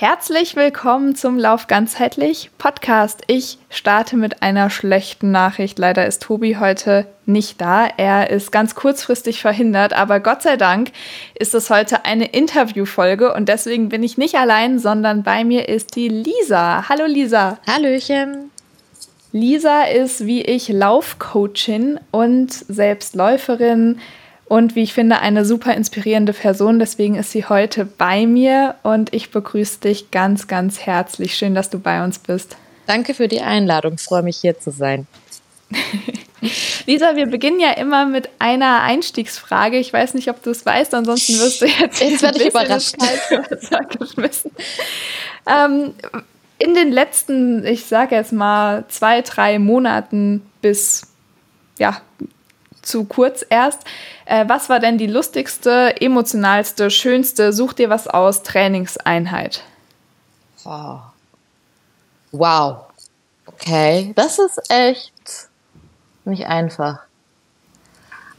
Herzlich willkommen zum Lauf ganzheitlich Podcast. Ich starte mit einer schlechten Nachricht. Leider ist Tobi heute nicht da. Er ist ganz kurzfristig verhindert, aber Gott sei Dank ist es heute eine Interviewfolge und deswegen bin ich nicht allein, sondern bei mir ist die Lisa. Hallo Lisa. Hallöchen. Lisa ist wie ich Laufcoachin und selbst Läuferin und wie ich finde, eine super inspirierende Person. Deswegen ist sie heute bei mir und ich begrüße dich ganz, ganz herzlich. Schön, dass du bei uns bist. Danke für die Einladung. Ich freue mich hier zu sein. Lisa, wir beginnen ja immer mit einer Einstiegsfrage. Ich weiß nicht, ob du es weißt, ansonsten wirst du jetzt. Jetzt werde ich überrascht. ähm, in den letzten, ich sage jetzt mal, zwei, drei Monaten bis ja, zu kurz erst. Äh, was war denn die lustigste, emotionalste, schönste, such dir was aus, Trainingseinheit? Oh. Wow. Okay, das ist echt nicht einfach.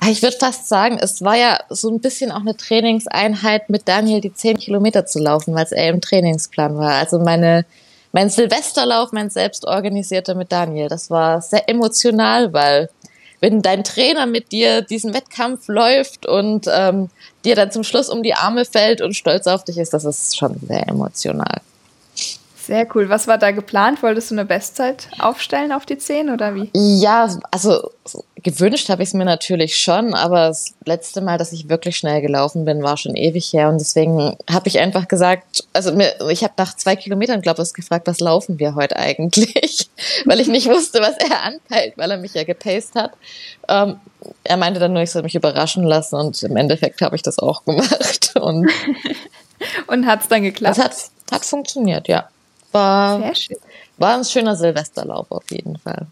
Ich würde fast sagen, es war ja so ein bisschen auch eine Trainingseinheit mit Daniel, die 10 Kilometer zu laufen, weil es eher im Trainingsplan war. Also meine, mein Silvesterlauf, mein selbstorganisierter mit Daniel, das war sehr emotional, weil wenn dein Trainer mit dir diesen Wettkampf läuft und ähm, dir dann zum Schluss um die Arme fällt und stolz auf dich ist, das ist schon sehr emotional. Sehr cool. Was war da geplant? Wolltest du eine Bestzeit aufstellen auf die 10 oder wie? Ja, also gewünscht habe ich es mir natürlich schon, aber das letzte Mal, dass ich wirklich schnell gelaufen bin, war schon ewig her und deswegen habe ich einfach gesagt, also mir, ich habe nach zwei Kilometern, glaube ich, gefragt, was laufen wir heute eigentlich, weil ich nicht wusste, was er anpeilt, weil er mich ja gepaced hat. Ähm, er meinte dann nur, ich soll mich überraschen lassen und im Endeffekt habe ich das auch gemacht und und hat es dann geklappt? Es hat, hat funktioniert, ja. War, war ein schöner Silvesterlauf auf jeden Fall.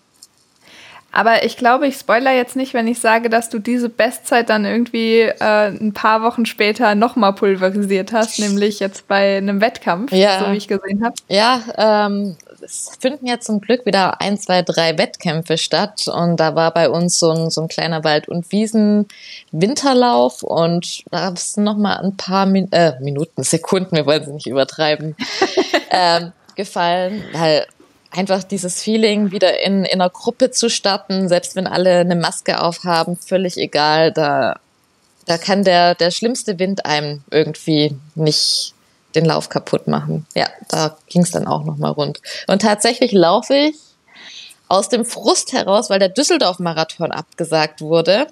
Aber ich glaube, ich spoiler jetzt nicht, wenn ich sage, dass du diese Bestzeit dann irgendwie äh, ein paar Wochen später nochmal pulverisiert hast, nämlich jetzt bei einem Wettkampf, ja. so wie ich gesehen habe. Ja, ähm, es finden ja zum Glück wieder ein, zwei, drei Wettkämpfe statt. Und da war bei uns so ein, so ein kleiner Wald- und Wiesen-Winterlauf. Und da gab es nochmal ein paar Min äh, Minuten, Sekunden, wir wollen sie nicht übertreiben. ähm, gefallen, weil einfach dieses Feeling, wieder in, in einer Gruppe zu starten, selbst wenn alle eine Maske aufhaben, völlig egal, da, da kann der, der schlimmste Wind einem irgendwie nicht den Lauf kaputt machen. Ja, da ging es dann auch nochmal rund. Und tatsächlich laufe ich aus dem Frust heraus, weil der Düsseldorf-Marathon abgesagt wurde,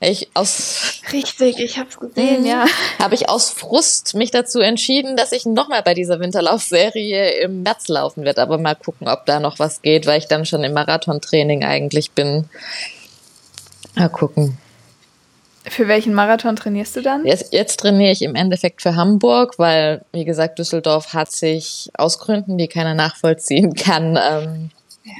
ich aus richtig, ich habe es gesehen, ja, habe ich aus Frust mich dazu entschieden, dass ich nochmal bei dieser Winterlaufserie im März laufen werde. Aber mal gucken, ob da noch was geht, weil ich dann schon im Marathontraining eigentlich bin. Mal gucken. Für welchen Marathon trainierst du dann? Jetzt, jetzt trainiere ich im Endeffekt für Hamburg, weil, wie gesagt, Düsseldorf hat sich aus Gründen, die keiner nachvollziehen kann, ähm, ja.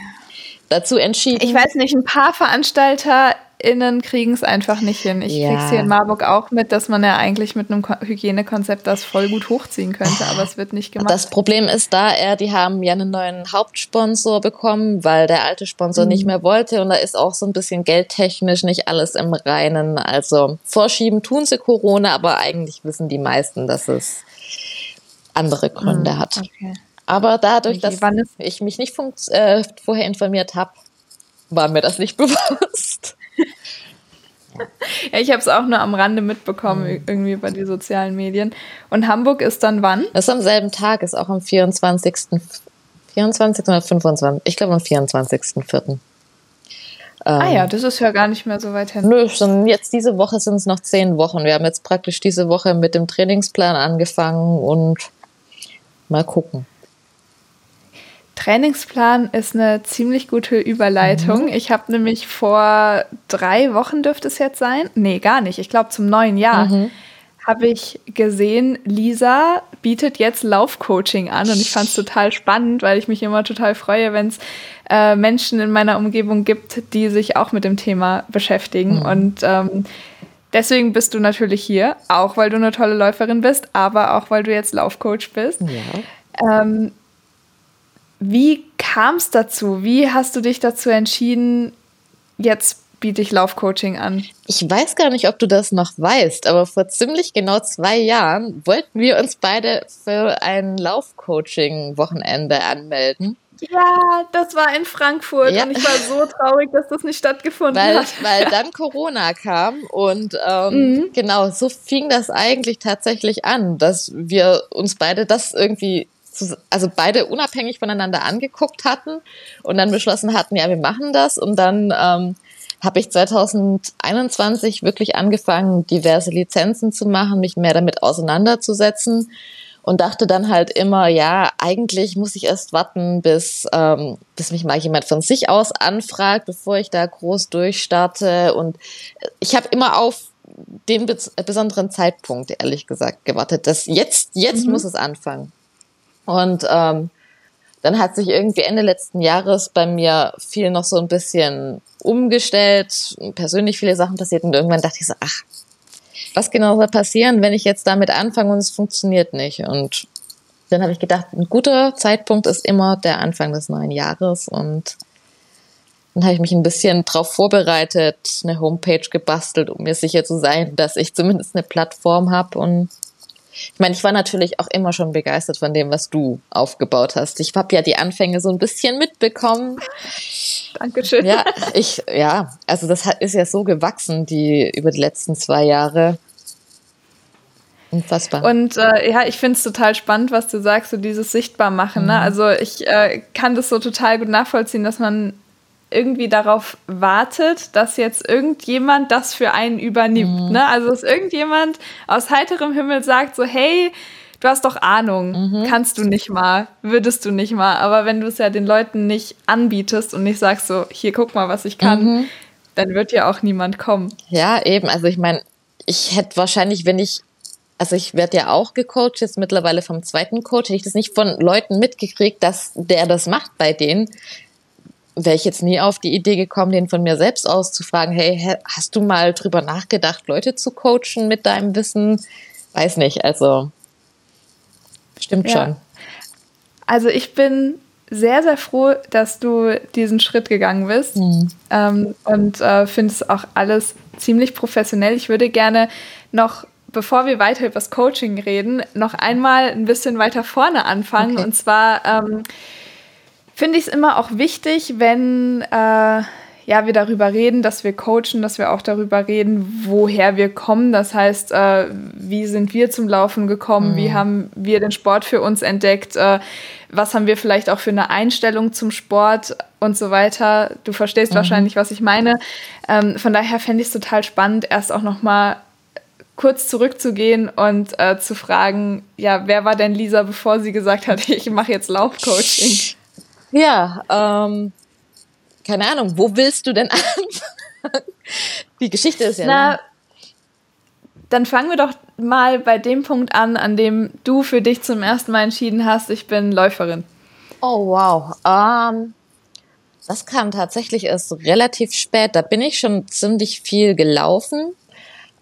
dazu entschieden. Ich weiß nicht, ein paar Veranstalter innen kriegen es einfach nicht hin. Ich ja. krieg's hier in Marburg auch mit, dass man ja eigentlich mit einem Hygienekonzept das voll gut hochziehen könnte, aber es wird nicht gemacht. Das Problem ist da, er, die haben ja einen neuen Hauptsponsor bekommen, weil der alte Sponsor mhm. nicht mehr wollte und da ist auch so ein bisschen geldtechnisch nicht alles im Reinen. Also vorschieben tun sie Corona, aber eigentlich wissen die meisten, dass es andere Gründe mhm, hat. Okay. Aber dadurch, dass ich mich nicht äh, vorher informiert habe, war mir das nicht bewusst. ja, ich habe es auch nur am Rande mitbekommen, mhm. irgendwie bei den sozialen Medien. Und Hamburg ist dann wann? Das ist am selben Tag, ist auch am 24. 24. oder 25. Ich glaube am 24.04. ah ja, ähm, das ist ja gar nicht mehr so weit hin. Nö, schon jetzt diese Woche sind es noch zehn Wochen. Wir haben jetzt praktisch diese Woche mit dem Trainingsplan angefangen und mal gucken. Trainingsplan ist eine ziemlich gute Überleitung. Mhm. Ich habe nämlich vor drei Wochen dürfte es jetzt sein. Nee, gar nicht. Ich glaube zum neuen Jahr. Mhm. Habe ich gesehen, Lisa bietet jetzt Laufcoaching an und ich fand es total spannend, weil ich mich immer total freue, wenn es äh, Menschen in meiner Umgebung gibt, die sich auch mit dem Thema beschäftigen. Mhm. Und ähm, deswegen bist du natürlich hier, auch weil du eine tolle Läuferin bist, aber auch weil du jetzt Laufcoach bist. Ja. Ähm, wie kam es dazu? Wie hast du dich dazu entschieden, jetzt biete ich Laufcoaching an. Ich weiß gar nicht, ob du das noch weißt, aber vor ziemlich genau zwei Jahren wollten wir uns beide für ein Laufcoaching-Wochenende anmelden. Ja, das war in Frankfurt ja. und ich war so traurig, dass das nicht stattgefunden weil, hat. Weil dann Corona kam und ähm, mhm. genau, so fing das eigentlich tatsächlich an, dass wir uns beide das irgendwie, also beide unabhängig voneinander angeguckt hatten und dann beschlossen hatten, ja, wir machen das und dann ähm, habe ich 2021 wirklich angefangen, diverse Lizenzen zu machen, mich mehr damit auseinanderzusetzen und dachte dann halt immer, ja, eigentlich muss ich erst warten, bis, ähm, bis mich mal jemand von sich aus anfragt, bevor ich da groß durchstarte. Und ich habe immer auf den besonderen Zeitpunkt, ehrlich gesagt, gewartet. dass jetzt, jetzt mhm. muss es anfangen. Und ähm, dann hat sich irgendwie Ende letzten Jahres bei mir viel noch so ein bisschen umgestellt, persönlich viele Sachen passiert und irgendwann dachte ich so, ach, was genau soll passieren, wenn ich jetzt damit anfange und es funktioniert nicht? Und dann habe ich gedacht, ein guter Zeitpunkt ist immer der Anfang des neuen Jahres und dann habe ich mich ein bisschen darauf vorbereitet, eine Homepage gebastelt, um mir sicher zu sein, dass ich zumindest eine Plattform habe und ich meine, ich war natürlich auch immer schon begeistert von dem, was du aufgebaut hast. Ich habe ja die Anfänge so ein bisschen mitbekommen. Dankeschön. Ja, ich, ja, also das ist ja so gewachsen, die über die letzten zwei Jahre. Unfassbar. Und äh, ja, ich finde es total spannend, was du sagst, so dieses Sichtbarmachen. Ne? Mhm. Ne? Also ich äh, kann das so total gut nachvollziehen, dass man irgendwie darauf wartet, dass jetzt irgendjemand das für einen übernimmt. Mhm. Ne? Also dass irgendjemand aus heiterem Himmel sagt so, hey, du hast doch Ahnung, mhm. kannst du nicht mal, würdest du nicht mal. Aber wenn du es ja den Leuten nicht anbietest und nicht sagst so, hier guck mal, was ich kann, mhm. dann wird ja auch niemand kommen. Ja, eben. Also ich meine, ich hätte wahrscheinlich, wenn ich also ich werde ja auch gecoacht, jetzt mittlerweile vom zweiten Coach, hätte ich das nicht von Leuten mitgekriegt, dass der das macht bei denen, wäre ich jetzt nie auf die Idee gekommen, den von mir selbst aus zu fragen, hey, hast du mal drüber nachgedacht, Leute zu coachen mit deinem Wissen? Weiß nicht, also stimmt ja. schon. Also ich bin sehr, sehr froh, dass du diesen Schritt gegangen bist mhm. ähm, und äh, finde es auch alles ziemlich professionell. Ich würde gerne noch bevor wir weiter über das Coaching reden, noch einmal ein bisschen weiter vorne anfangen. Okay. Und zwar ähm, finde ich es immer auch wichtig, wenn äh, ja, wir darüber reden, dass wir coachen, dass wir auch darüber reden, woher wir kommen. Das heißt, äh, wie sind wir zum Laufen gekommen? Mhm. Wie haben wir den Sport für uns entdeckt? Äh, was haben wir vielleicht auch für eine Einstellung zum Sport und so weiter? Du verstehst mhm. wahrscheinlich, was ich meine. Ähm, von daher fände ich es total spannend, erst auch noch mal kurz zurückzugehen und äh, zu fragen, ja, wer war denn Lisa, bevor sie gesagt hat, ich mache jetzt Laufcoaching? Ja, ähm, keine Ahnung, wo willst du denn anfangen? Die Geschichte ist ja. Na, dann fangen wir doch mal bei dem Punkt an, an dem du für dich zum ersten Mal entschieden hast, ich bin Läuferin. Oh wow. Ähm, das kam tatsächlich erst relativ spät. Da bin ich schon ziemlich viel gelaufen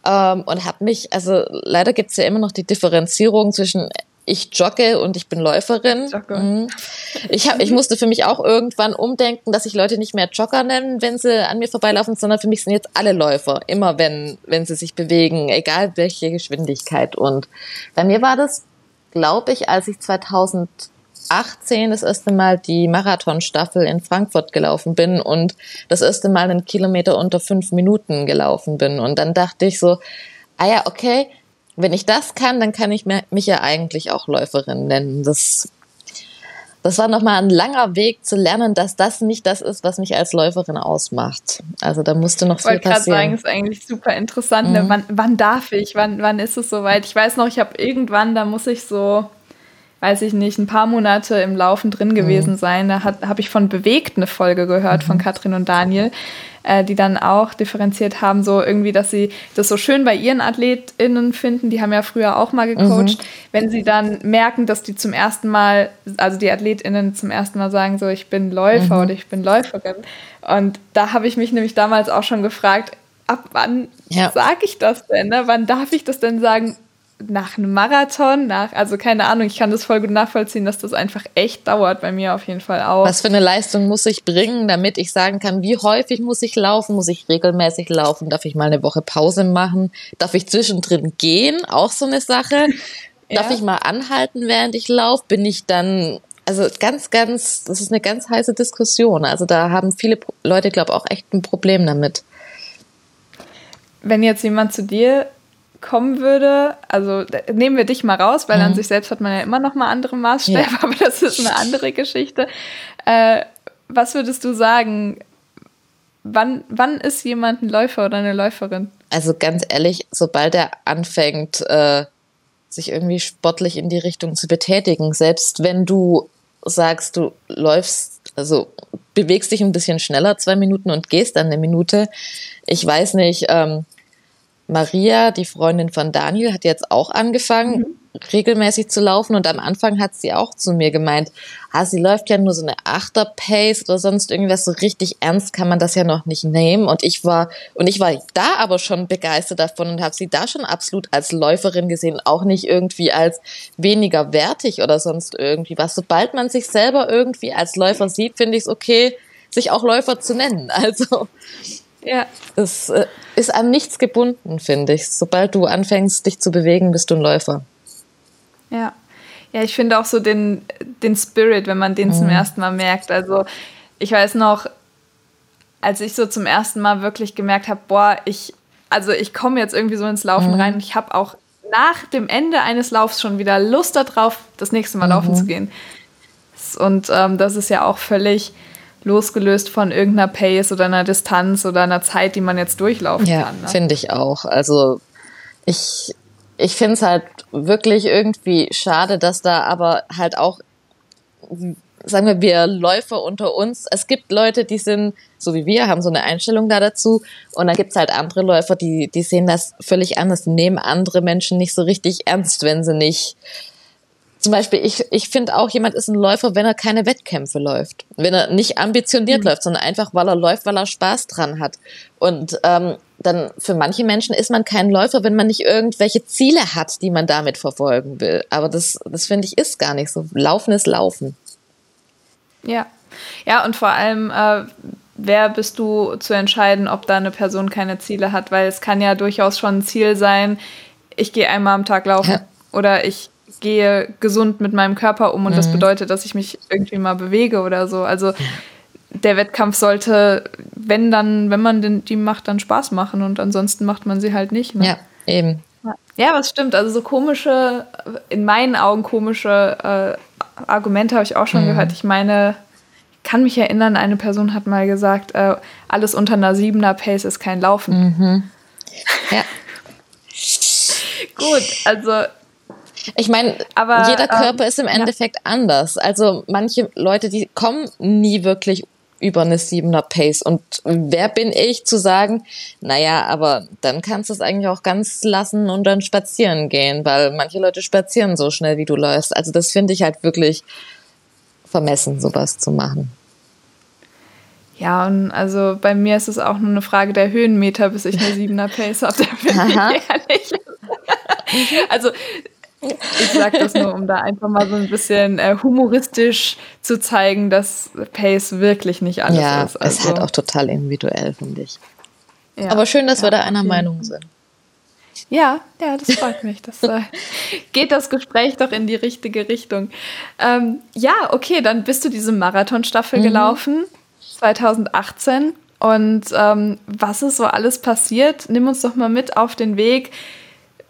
ähm, und habe mich, also leider gibt's ja immer noch die Differenzierung zwischen ich jogge und ich bin Läuferin. Jogger. Mhm. Ich, hab, ich musste für mich auch irgendwann umdenken, dass ich Leute nicht mehr Jogger nennen, wenn sie an mir vorbeilaufen, sondern für mich sind jetzt alle Läufer, immer wenn, wenn sie sich bewegen, egal welche Geschwindigkeit. Und bei mir war das, glaube ich, als ich 2018 das erste Mal die Marathonstaffel in Frankfurt gelaufen bin und das erste Mal einen Kilometer unter fünf Minuten gelaufen bin. Und dann dachte ich so, ah ja, okay, wenn ich das kann, dann kann ich mich ja eigentlich auch Läuferin nennen. Das, das war nochmal ein langer Weg zu lernen, dass das nicht das ist, was mich als Läuferin ausmacht. Also da musste noch viel passieren. Ich wollte gerade sagen, ist eigentlich super interessant. Ne? Mhm. Wann, wann darf ich? Wann, wann ist es soweit? Ich weiß noch, ich habe irgendwann, da muss ich so weiß ich nicht, ein paar Monate im Laufen drin gewesen mhm. sein. Da habe ich von Bewegt eine Folge gehört mhm. von Katrin und Daniel, äh, die dann auch differenziert haben, so irgendwie, dass sie das so schön bei ihren AthletInnen finden. Die haben ja früher auch mal gecoacht. Mhm. Wenn sie dann merken, dass die zum ersten Mal, also die AthletInnen zum ersten Mal sagen, so ich bin Läufer mhm. oder ich bin Läuferin. Und da habe ich mich nämlich damals auch schon gefragt, ab wann ja. sage ich das denn? Ne? Wann darf ich das denn sagen? Nach einem Marathon, nach, also keine Ahnung, ich kann das voll gut nachvollziehen, dass das einfach echt dauert, bei mir auf jeden Fall auch. Was für eine Leistung muss ich bringen, damit ich sagen kann, wie häufig muss ich laufen, muss ich regelmäßig laufen, darf ich mal eine Woche Pause machen, darf ich zwischendrin gehen, auch so eine Sache, ja. darf ich mal anhalten, während ich laufe, bin ich dann, also ganz, ganz, das ist eine ganz heiße Diskussion, also da haben viele Leute, glaube ich, auch echt ein Problem damit. Wenn jetzt jemand zu dir kommen würde, also nehmen wir dich mal raus, weil mhm. an sich selbst hat man ja immer noch mal andere Maßstäbe, ja. aber das ist eine andere Geschichte. Äh, was würdest du sagen? Wann, wann ist jemand ein Läufer oder eine Läuferin? Also ganz ehrlich, sobald er anfängt, äh, sich irgendwie sportlich in die Richtung zu betätigen, selbst wenn du sagst, du läufst, also bewegst dich ein bisschen schneller, zwei Minuten und gehst dann eine Minute. Ich weiß nicht, ähm, Maria, die Freundin von Daniel, hat jetzt auch angefangen, mhm. regelmäßig zu laufen. Und am Anfang hat sie auch zu mir gemeint, ah, sie läuft ja nur so eine Achter-Pace oder sonst irgendwas. So richtig ernst kann man das ja noch nicht nehmen. Und ich war, und ich war da aber schon begeistert davon und habe sie da schon absolut als Läuferin gesehen, auch nicht irgendwie als weniger wertig oder sonst irgendwie was. Sobald man sich selber irgendwie als Läufer sieht, finde ich es okay, sich auch Läufer zu nennen. Also ja. Es äh, ist an nichts gebunden, finde ich. Sobald du anfängst, dich zu bewegen, bist du ein Läufer. Ja. Ja, ich finde auch so den, den Spirit, wenn man den mhm. zum ersten Mal merkt. Also ich weiß noch, als ich so zum ersten Mal wirklich gemerkt habe, boah, ich, also ich komme jetzt irgendwie so ins Laufen mhm. rein und ich habe auch nach dem Ende eines Laufs schon wieder Lust darauf, das nächste Mal mhm. laufen zu gehen. Und ähm, das ist ja auch völlig losgelöst von irgendeiner Pace oder einer Distanz oder einer Zeit, die man jetzt durchlaufen ja, kann. Ne? finde ich auch. Also ich, ich finde es halt wirklich irgendwie schade, dass da aber halt auch, sagen wir, wir Läufer unter uns, es gibt Leute, die sind, so wie wir, haben so eine Einstellung da dazu und dann gibt es halt andere Läufer, die, die sehen das völlig anders, die nehmen andere Menschen nicht so richtig ernst, wenn sie nicht zum Beispiel, ich, ich finde auch, jemand ist ein Läufer, wenn er keine Wettkämpfe läuft. Wenn er nicht ambitioniert mhm. läuft, sondern einfach, weil er läuft, weil er Spaß dran hat. Und ähm, dann für manche Menschen ist man kein Läufer, wenn man nicht irgendwelche Ziele hat, die man damit verfolgen will. Aber das, das finde ich, ist gar nicht so. Laufen ist Laufen. Ja. Ja, und vor allem, äh, wer bist du zu entscheiden, ob da eine Person keine Ziele hat? Weil es kann ja durchaus schon ein Ziel sein, ich gehe einmal am Tag laufen. Ja. Oder ich gehe gesund mit meinem Körper um und mhm. das bedeutet, dass ich mich irgendwie mal bewege oder so. Also der Wettkampf sollte, wenn dann, wenn man den, die macht, dann Spaß machen und ansonsten macht man sie halt nicht. Ne? Ja, eben. Ja, was stimmt. Also so komische, in meinen Augen komische äh, Argumente habe ich auch schon mhm. gehört. Ich meine, ich kann mich erinnern, eine Person hat mal gesagt, äh, alles unter einer siebener Pace ist kein Laufen. Mhm. Ja. Gut, also ich meine, jeder ähm, Körper ähm, ist im Endeffekt ja. anders. Also manche Leute, die kommen nie wirklich über eine siebener Pace. Und wer bin ich zu sagen, naja, aber dann kannst du es eigentlich auch ganz lassen und dann spazieren gehen, weil manche Leute spazieren so schnell, wie du läufst. Also das finde ich halt wirklich vermessen, sowas zu machen. Ja, und also bei mir ist es auch nur eine Frage der Höhenmeter, bis ich eine siebener Pace habe. Da bin ich ehrlich. also ich sage das nur, um da einfach mal so ein bisschen äh, humoristisch zu zeigen, dass Pace wirklich nicht alles ja, ist. Also, es ist halt auch total individuell, finde ich. Ja, Aber schön, dass ja, wir da einer Meinung sind. Ja, ja, das freut mich. Das äh, geht das Gespräch doch in die richtige Richtung. Ähm, ja, okay, dann bist du diese Marathonstaffel mhm. gelaufen, 2018. Und ähm, was ist so alles passiert? Nimm uns doch mal mit auf den Weg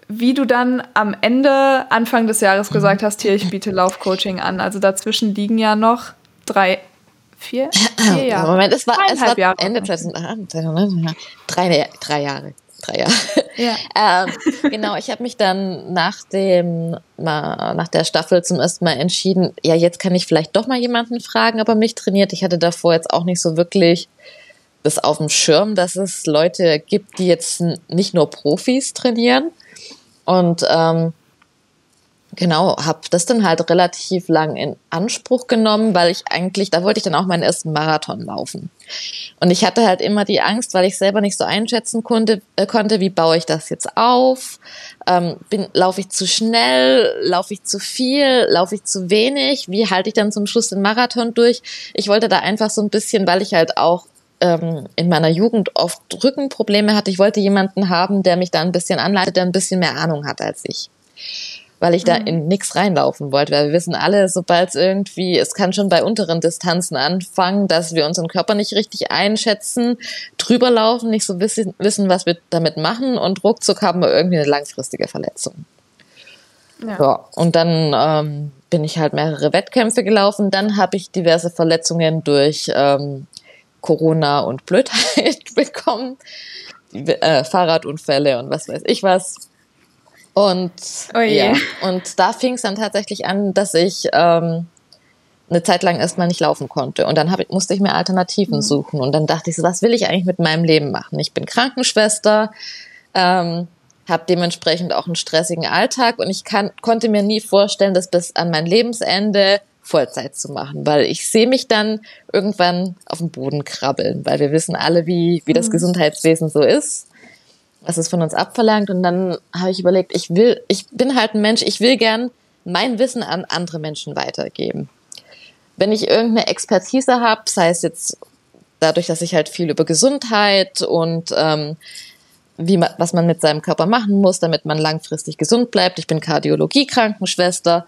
wie du dann am Ende, Anfang des Jahres gesagt hast, hier, ich biete Laufcoaching an. Also dazwischen liegen ja noch drei, vier, vier Jahre. Moment, es war, es war Jahre. Ende 2019, drei, drei Jahre. Drei Jahre. Ja. ähm, genau, ich habe mich dann nach dem, nach der Staffel zum ersten Mal entschieden, ja, jetzt kann ich vielleicht doch mal jemanden fragen, aber mich trainiert. Ich hatte davor jetzt auch nicht so wirklich das auf dem Schirm, dass es Leute gibt, die jetzt nicht nur Profis trainieren, und ähm, Genau, habe das dann halt relativ lang in Anspruch genommen, weil ich eigentlich, da wollte ich dann auch meinen ersten Marathon laufen. Und ich hatte halt immer die Angst, weil ich selber nicht so einschätzen konnte, äh, konnte wie baue ich das jetzt auf? Ähm, bin, laufe ich zu schnell? Laufe ich zu viel? Laufe ich zu wenig? Wie halte ich dann zum Schluss den Marathon durch? Ich wollte da einfach so ein bisschen, weil ich halt auch ähm, in meiner Jugend oft Rückenprobleme hatte, ich wollte jemanden haben, der mich da ein bisschen anleitet, der ein bisschen mehr Ahnung hat als ich weil ich da mhm. in nichts reinlaufen wollte. Weil wir wissen alle, sobald es irgendwie, es kann schon bei unteren Distanzen anfangen, dass wir unseren Körper nicht richtig einschätzen, drüber laufen, nicht so wissen, wissen was wir damit machen und ruckzuck haben wir irgendwie eine langfristige Verletzung. Ja. ja und dann ähm, bin ich halt mehrere Wettkämpfe gelaufen. Dann habe ich diverse Verletzungen durch ähm, Corona und Blödheit bekommen. Äh, Fahrradunfälle und was weiß ich was. Und, oh ja, und da fing es dann tatsächlich an, dass ich ähm, eine Zeit lang erstmal nicht laufen konnte. Und dann hab, musste ich mir Alternativen mhm. suchen. Und dann dachte ich so, was will ich eigentlich mit meinem Leben machen? Ich bin Krankenschwester, ähm, habe dementsprechend auch einen stressigen Alltag und ich kann, konnte mir nie vorstellen, das bis an mein Lebensende Vollzeit zu machen, weil ich sehe mich dann irgendwann auf dem Boden krabbeln, weil wir wissen alle, wie, wie das mhm. Gesundheitswesen so ist was es von uns abverlangt. Und dann habe ich überlegt, ich will, ich bin halt ein Mensch, ich will gern mein Wissen an andere Menschen weitergeben. Wenn ich irgendeine Expertise habe, sei es jetzt dadurch, dass ich halt viel über Gesundheit und ähm, wie man, was man mit seinem Körper machen muss, damit man langfristig gesund bleibt. Ich bin Kardiologie-Krankenschwester.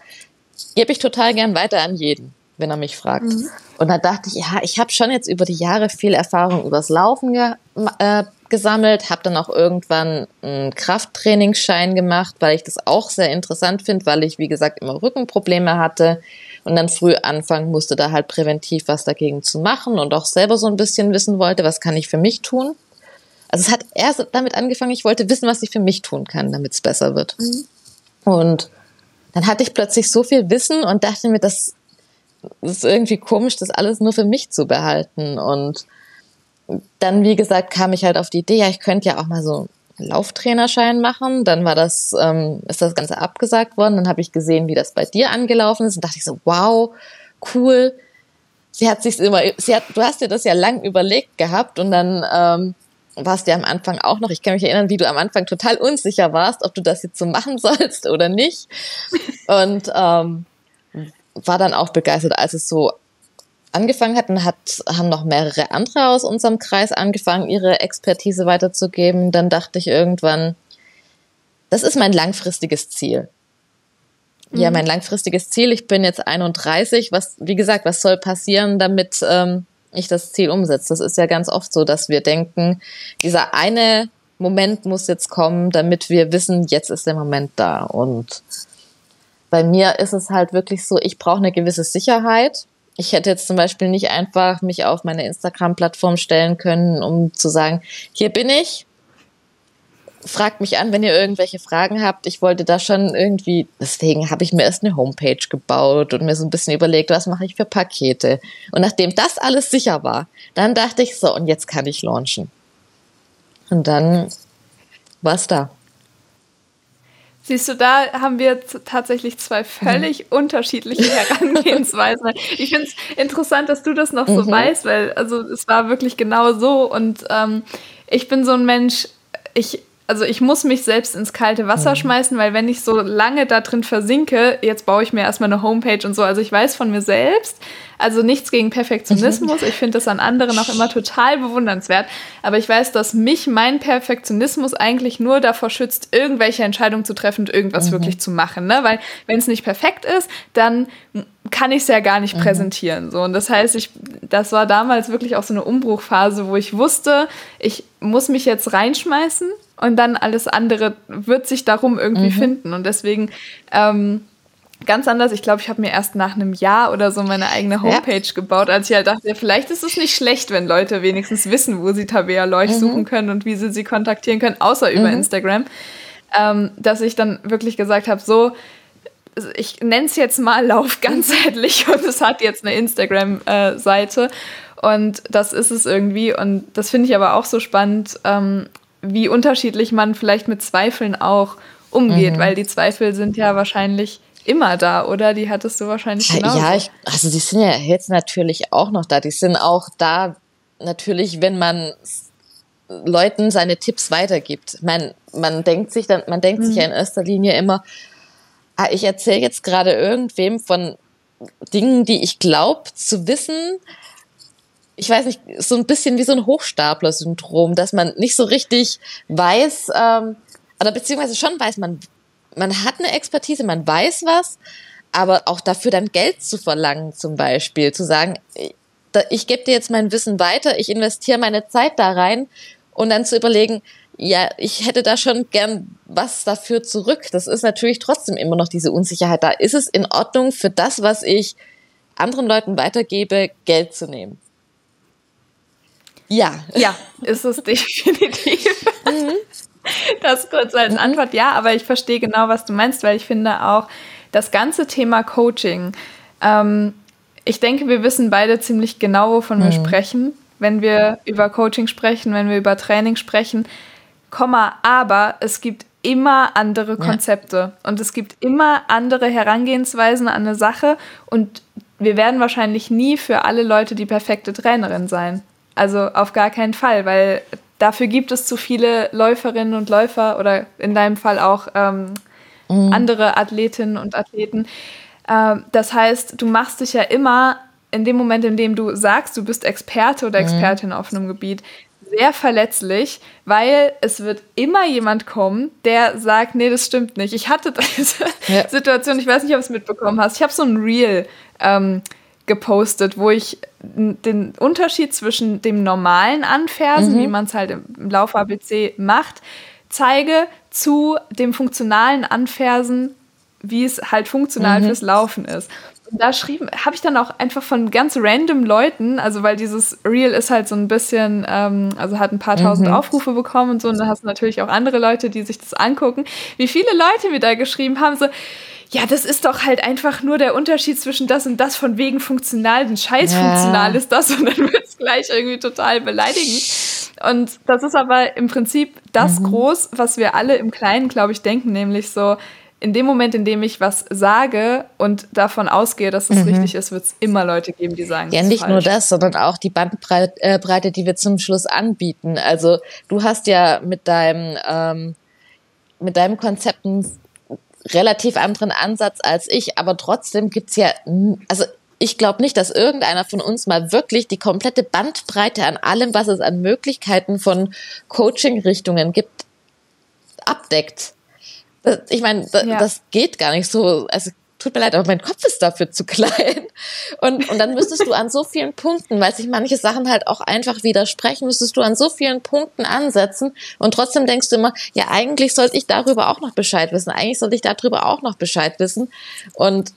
Gebe ich total gern weiter an jeden, wenn er mich fragt. Mhm. Und da dachte ich, ja, ich habe schon jetzt über die Jahre viel Erfahrung übers Laufen ge äh, gesammelt, habe dann auch irgendwann einen Krafttrainingsschein gemacht, weil ich das auch sehr interessant finde, weil ich, wie gesagt, immer Rückenprobleme hatte und dann früh anfangen musste, da halt präventiv was dagegen zu machen und auch selber so ein bisschen wissen wollte, was kann ich für mich tun. Also es hat erst damit angefangen, ich wollte wissen, was ich für mich tun kann, damit es besser wird. Mhm. Und dann hatte ich plötzlich so viel Wissen und dachte mir, das, das ist irgendwie komisch, das alles nur für mich zu behalten. Und dann, wie gesagt, kam ich halt auf die Idee, ja, ich könnte ja auch mal so einen Lauftrainerschein machen. Dann war das, ähm, ist das Ganze abgesagt worden. Dann habe ich gesehen, wie das bei dir angelaufen ist und dachte ich so, wow, cool. Sie hat sich immer, sie hat, du hast dir das ja lang überlegt gehabt und dann ähm, warst du ja am Anfang auch noch. Ich kann mich erinnern, wie du am Anfang total unsicher warst, ob du das jetzt so machen sollst oder nicht. Und ähm, war dann auch begeistert, als es so angefangen hat und hat, haben noch mehrere andere aus unserem Kreis angefangen, ihre Expertise weiterzugeben. Dann dachte ich irgendwann, das ist mein langfristiges Ziel. Mhm. Ja, mein langfristiges Ziel. Ich bin jetzt 31. Was, wie gesagt, was soll passieren, damit ähm, ich das Ziel umsetze? Das ist ja ganz oft so, dass wir denken, dieser eine Moment muss jetzt kommen, damit wir wissen, jetzt ist der Moment da. Und bei mir ist es halt wirklich so, ich brauche eine gewisse Sicherheit ich hätte jetzt zum Beispiel nicht einfach mich auf meine Instagram-Plattform stellen können, um zu sagen, hier bin ich. Fragt mich an, wenn ihr irgendwelche Fragen habt. Ich wollte da schon irgendwie, deswegen habe ich mir erst eine Homepage gebaut und mir so ein bisschen überlegt, was mache ich für Pakete. Und nachdem das alles sicher war, dann dachte ich so, und jetzt kann ich launchen. Und dann war es da. Siehst du, da haben wir tatsächlich zwei völlig mhm. unterschiedliche Herangehensweisen. ich finde es interessant, dass du das noch so mhm. weißt, weil also es war wirklich genau so. Und ähm, ich bin so ein Mensch, ich also ich muss mich selbst ins kalte Wasser schmeißen, weil wenn ich so lange da drin versinke, jetzt baue ich mir erstmal eine Homepage und so. Also ich weiß von mir selbst, also nichts gegen Perfektionismus. Ich finde das an anderen auch immer total bewundernswert. Aber ich weiß, dass mich mein Perfektionismus eigentlich nur davor schützt, irgendwelche Entscheidungen zu treffen und irgendwas mhm. wirklich zu machen. Ne? Weil wenn es nicht perfekt ist, dann kann ich es ja gar nicht mhm. präsentieren. So. Und das heißt, ich, das war damals wirklich auch so eine Umbruchphase, wo ich wusste, ich muss mich jetzt reinschmeißen und dann alles andere wird sich darum irgendwie mhm. finden. Und deswegen ähm, ganz anders. Ich glaube, ich habe mir erst nach einem Jahr oder so meine eigene Homepage ja. gebaut, als ich halt dachte, vielleicht ist es nicht schlecht, wenn Leute wenigstens wissen, wo sie Tabea Leuch mhm. suchen können und wie sie sie kontaktieren können, außer über mhm. Instagram. Ähm, dass ich dann wirklich gesagt habe, so, ich nenne es jetzt mal Lauf ganzheitlich und es hat jetzt eine Instagram-Seite. Und das ist es irgendwie. Und das finde ich aber auch so spannend, ähm, wie unterschiedlich man vielleicht mit Zweifeln auch umgeht, mhm. weil die Zweifel sind ja wahrscheinlich immer da, oder? Die hattest du wahrscheinlich genauso. Ja, ich, also die sind ja jetzt natürlich auch noch da. Die sind auch da natürlich, wenn man Leuten seine Tipps weitergibt. Man, man denkt sich dann, man denkt mhm. sich ja in erster Linie immer, ich erzähle jetzt gerade irgendwem von Dingen, die ich glaube zu wissen. Ich weiß nicht, so ein bisschen wie so ein Hochstapler-Syndrom, dass man nicht so richtig weiß, ähm, oder beziehungsweise schon weiß, man, man hat eine Expertise, man weiß was, aber auch dafür dann Geld zu verlangen, zum Beispiel, zu sagen, ich, ich gebe dir jetzt mein Wissen weiter, ich investiere meine Zeit da rein und dann zu überlegen, ja, ich hätte da schon gern was dafür zurück. Das ist natürlich trotzdem immer noch diese Unsicherheit da. Ist es in Ordnung für das, was ich anderen Leuten weitergebe, Geld zu nehmen? Ja. Ja, ist es definitiv. Mhm. Das kurz als mhm. Antwort ja, aber ich verstehe genau, was du meinst, weil ich finde auch das ganze Thema Coaching, ähm, ich denke, wir wissen beide ziemlich genau, wovon mhm. wir sprechen, wenn wir über Coaching sprechen, wenn wir über Training sprechen. Komma, aber es gibt immer andere Konzepte ja. und es gibt immer andere Herangehensweisen an eine Sache und wir werden wahrscheinlich nie für alle Leute die perfekte Trainerin sein. Also auf gar keinen Fall, weil dafür gibt es zu viele Läuferinnen und Läufer oder in deinem Fall auch ähm, mhm. andere Athletinnen und Athleten. Äh, das heißt, du machst dich ja immer in dem Moment, in dem du sagst, du bist Experte oder mhm. Expertin mhm. auf einem Gebiet, sehr verletzlich, weil es wird immer jemand kommen, der sagt, nee, das stimmt nicht. Ich hatte diese ja. Situation, ich weiß nicht, ob du es mitbekommen hast. Ich habe so ein Reel ähm, gepostet, wo ich den Unterschied zwischen dem normalen Anfersen, mhm. wie man es halt im Lauf ABC macht, zeige zu dem funktionalen Anfersen, wie es halt funktional mhm. fürs Laufen ist da schrieben, habe ich dann auch einfach von ganz random Leuten, also weil dieses Reel ist halt so ein bisschen, ähm, also hat ein paar tausend mhm. Aufrufe bekommen und so, und dann hast du natürlich auch andere Leute, die sich das angucken, wie viele Leute mir da geschrieben haben, so, ja, das ist doch halt einfach nur der Unterschied zwischen das und das von wegen funktional, ein Scheiß funktional ja. ist das und dann wird es gleich irgendwie total beleidigend. Und das ist aber im Prinzip das mhm. groß, was wir alle im Kleinen, glaube ich, denken, nämlich so, in dem Moment, in dem ich was sage und davon ausgehe, dass es mhm. richtig ist, wird es immer Leute geben, die sagen, ja, nicht falsch. nur das, sondern auch die Bandbreite, äh, die wir zum Schluss anbieten. Also du hast ja mit deinem ähm, mit deinem Konzept einen relativ anderen Ansatz als ich, aber trotzdem gibt's ja, also ich glaube nicht, dass irgendeiner von uns mal wirklich die komplette Bandbreite an allem, was es an Möglichkeiten von Coaching-Richtungen gibt, abdeckt. Ich meine, ja. das geht gar nicht so. Also tut mir leid, aber mein Kopf ist dafür zu klein. Und, und dann müsstest du an so vielen Punkten, weil sich manche Sachen halt auch einfach widersprechen, müsstest du an so vielen Punkten ansetzen und trotzdem denkst du immer, ja, eigentlich sollte ich darüber auch noch Bescheid wissen, eigentlich sollte ich darüber auch noch Bescheid wissen. Und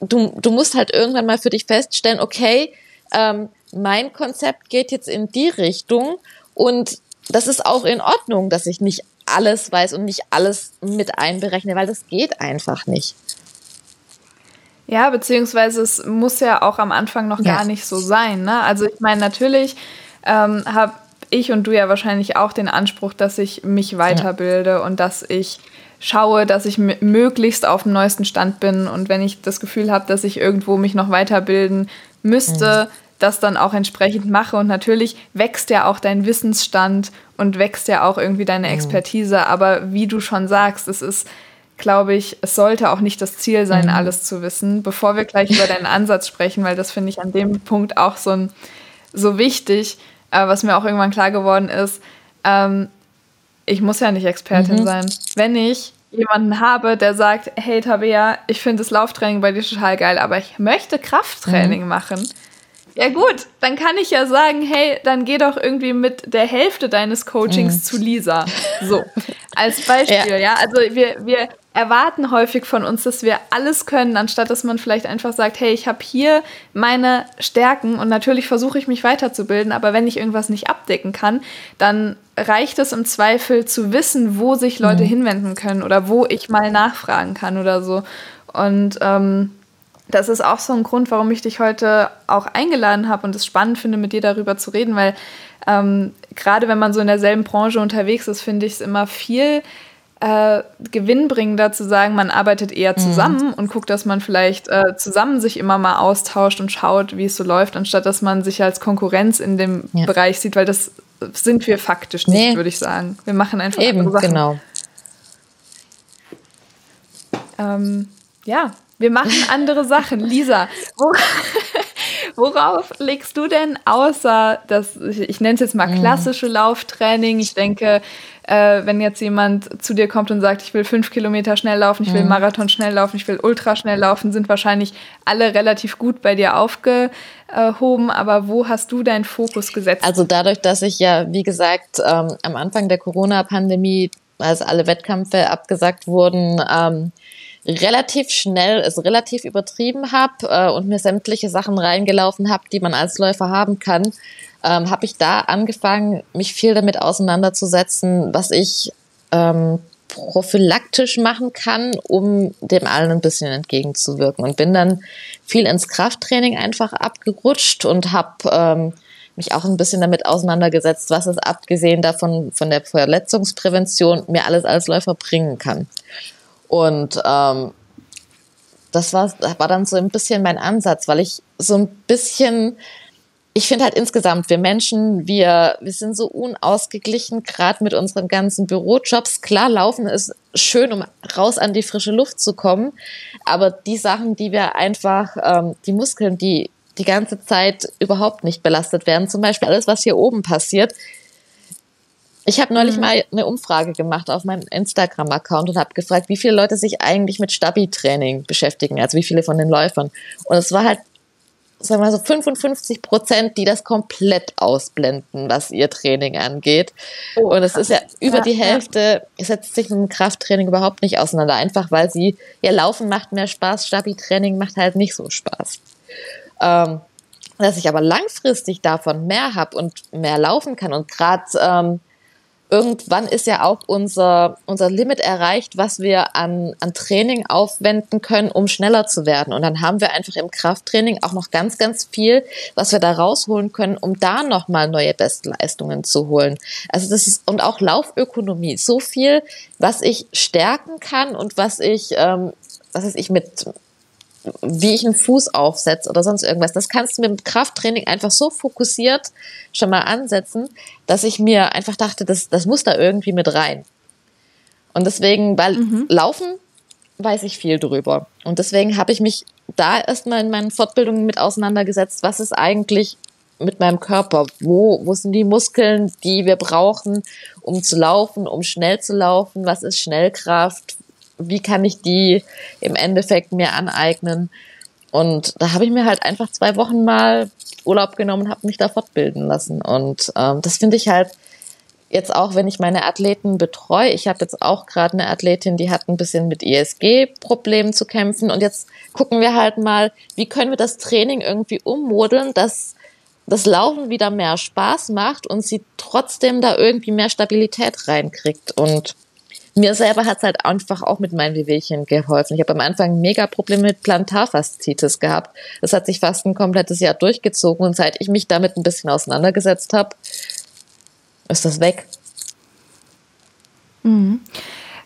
du, du musst halt irgendwann mal für dich feststellen, okay, ähm, mein Konzept geht jetzt in die Richtung und das ist auch in Ordnung, dass ich nicht alles weiß und nicht alles mit einberechne, weil das geht einfach nicht. Ja, beziehungsweise es muss ja auch am Anfang noch ja. gar nicht so sein. Ne? Also ich meine, natürlich ähm, habe ich und du ja wahrscheinlich auch den Anspruch, dass ich mich weiterbilde ja. und dass ich schaue, dass ich möglichst auf dem neuesten Stand bin und wenn ich das Gefühl habe, dass ich irgendwo mich noch weiterbilden müsste, mhm das dann auch entsprechend mache. Und natürlich wächst ja auch dein Wissensstand und wächst ja auch irgendwie deine mhm. Expertise. Aber wie du schon sagst, es ist, glaube ich, es sollte auch nicht das Ziel sein, mhm. alles zu wissen. Bevor wir gleich über deinen Ansatz sprechen, weil das finde ich an dem Punkt auch so, ein, so wichtig, äh, was mir auch irgendwann klar geworden ist. Ähm, ich muss ja nicht Expertin mhm. sein. Wenn ich jemanden habe, der sagt, hey Tabea, ich finde das Lauftraining bei dir total geil, aber ich möchte Krafttraining mhm. machen, ja gut, dann kann ich ja sagen, hey, dann geh doch irgendwie mit der Hälfte deines Coachings mhm. zu Lisa. So, als Beispiel, ja. ja. Also wir, wir erwarten häufig von uns, dass wir alles können, anstatt dass man vielleicht einfach sagt, hey, ich habe hier meine Stärken und natürlich versuche ich mich weiterzubilden, aber wenn ich irgendwas nicht abdecken kann, dann reicht es im Zweifel zu wissen, wo sich Leute mhm. hinwenden können oder wo ich mal nachfragen kann oder so. Und ähm, das ist auch so ein Grund, warum ich dich heute auch eingeladen habe und es spannend finde, mit dir darüber zu reden, weil ähm, gerade wenn man so in derselben Branche unterwegs ist, finde ich es immer viel äh, gewinnbringender zu sagen, man arbeitet eher mhm. zusammen mhm. und guckt, dass man vielleicht äh, zusammen sich immer mal austauscht und schaut, wie es so läuft, anstatt dass man sich als Konkurrenz in dem ja. Bereich sieht, weil das sind wir faktisch nicht, nee. würde ich sagen. Wir machen einfach Eben, andere Sachen. genau. Ähm, ja, wir machen andere Sachen. Lisa, wo, worauf legst du denn außer das, ich nenne es jetzt mal mhm. klassische Lauftraining, ich denke, äh, wenn jetzt jemand zu dir kommt und sagt, ich will fünf Kilometer schnell laufen, ich will mhm. Marathon schnell laufen, ich will ultra schnell laufen, sind wahrscheinlich alle relativ gut bei dir aufgehoben. Aber wo hast du deinen Fokus gesetzt? Also dadurch, dass ich ja, wie gesagt, ähm, am Anfang der Corona-Pandemie, als alle Wettkämpfe abgesagt wurden, ähm, relativ schnell es relativ übertrieben habe äh, und mir sämtliche Sachen reingelaufen habe, die man als Läufer haben kann, ähm, habe ich da angefangen, mich viel damit auseinanderzusetzen, was ich ähm, prophylaktisch machen kann, um dem allen ein bisschen entgegenzuwirken. Und bin dann viel ins Krafttraining einfach abgerutscht und habe ähm, mich auch ein bisschen damit auseinandergesetzt, was es abgesehen davon von der Verletzungsprävention mir alles als Läufer bringen kann. Und ähm, das war, war dann so ein bisschen mein Ansatz, weil ich so ein bisschen ich finde halt insgesamt, wir Menschen, wir, wir sind so unausgeglichen, gerade mit unseren ganzen Bürojobs. Klar, laufen ist schön, um raus an die frische Luft zu kommen. Aber die Sachen, die wir einfach, ähm, die Muskeln, die die ganze Zeit überhaupt nicht belastet werden, zum Beispiel alles, was hier oben passiert. Ich habe neulich mhm. mal eine Umfrage gemacht auf meinem Instagram-Account und habe gefragt, wie viele Leute sich eigentlich mit Stabi-Training beschäftigen, also wie viele von den Läufern. Und es war halt sagen wir mal so 55 Prozent, die das komplett ausblenden, was ihr Training angeht. Oh, und es ist ja über ja, die Hälfte, ja. setzt sich mit dem Krafttraining überhaupt nicht auseinander. Einfach weil sie, ja, Laufen macht mehr Spaß, Stabi-Training macht halt nicht so Spaß. Ähm, dass ich aber langfristig davon mehr habe und mehr laufen kann und gerade ähm, irgendwann ist ja auch unser, unser Limit erreicht, was wir an, an Training aufwenden können, um schneller zu werden. Und dann haben wir einfach im Krafttraining auch noch ganz, ganz viel, was wir da rausholen können, um da nochmal neue Bestleistungen zu holen. Also das ist, und auch Laufökonomie. So viel, was ich stärken kann und was ich, ähm, was ist ich mit, wie ich einen Fuß aufsetze oder sonst irgendwas. Das kannst du mit dem Krafttraining einfach so fokussiert schon mal ansetzen, dass ich mir einfach dachte, das, das muss da irgendwie mit rein. Und deswegen, weil mhm. Laufen weiß ich viel drüber. Und deswegen habe ich mich da erstmal in meinen Fortbildungen mit auseinandergesetzt, was ist eigentlich mit meinem Körper? Wo, wo sind die Muskeln, die wir brauchen, um zu laufen, um schnell zu laufen? Was ist Schnellkraft? Wie kann ich die im Endeffekt mir aneignen? Und da habe ich mir halt einfach zwei Wochen mal Urlaub genommen, habe mich da fortbilden lassen. Und ähm, das finde ich halt jetzt auch, wenn ich meine Athleten betreue. Ich habe jetzt auch gerade eine Athletin, die hat ein bisschen mit ISG-Problemen zu kämpfen. Und jetzt gucken wir halt mal, wie können wir das Training irgendwie ummodeln, dass das Laufen wieder mehr Spaß macht und sie trotzdem da irgendwie mehr Stabilität reinkriegt. Und mir selber hat es halt einfach auch mit meinen Wehwehchen geholfen. Ich habe am Anfang mega Probleme mit Plantarfaszitis gehabt. Das hat sich fast ein komplettes Jahr durchgezogen und seit ich mich damit ein bisschen auseinandergesetzt habe, ist das weg. Mhm.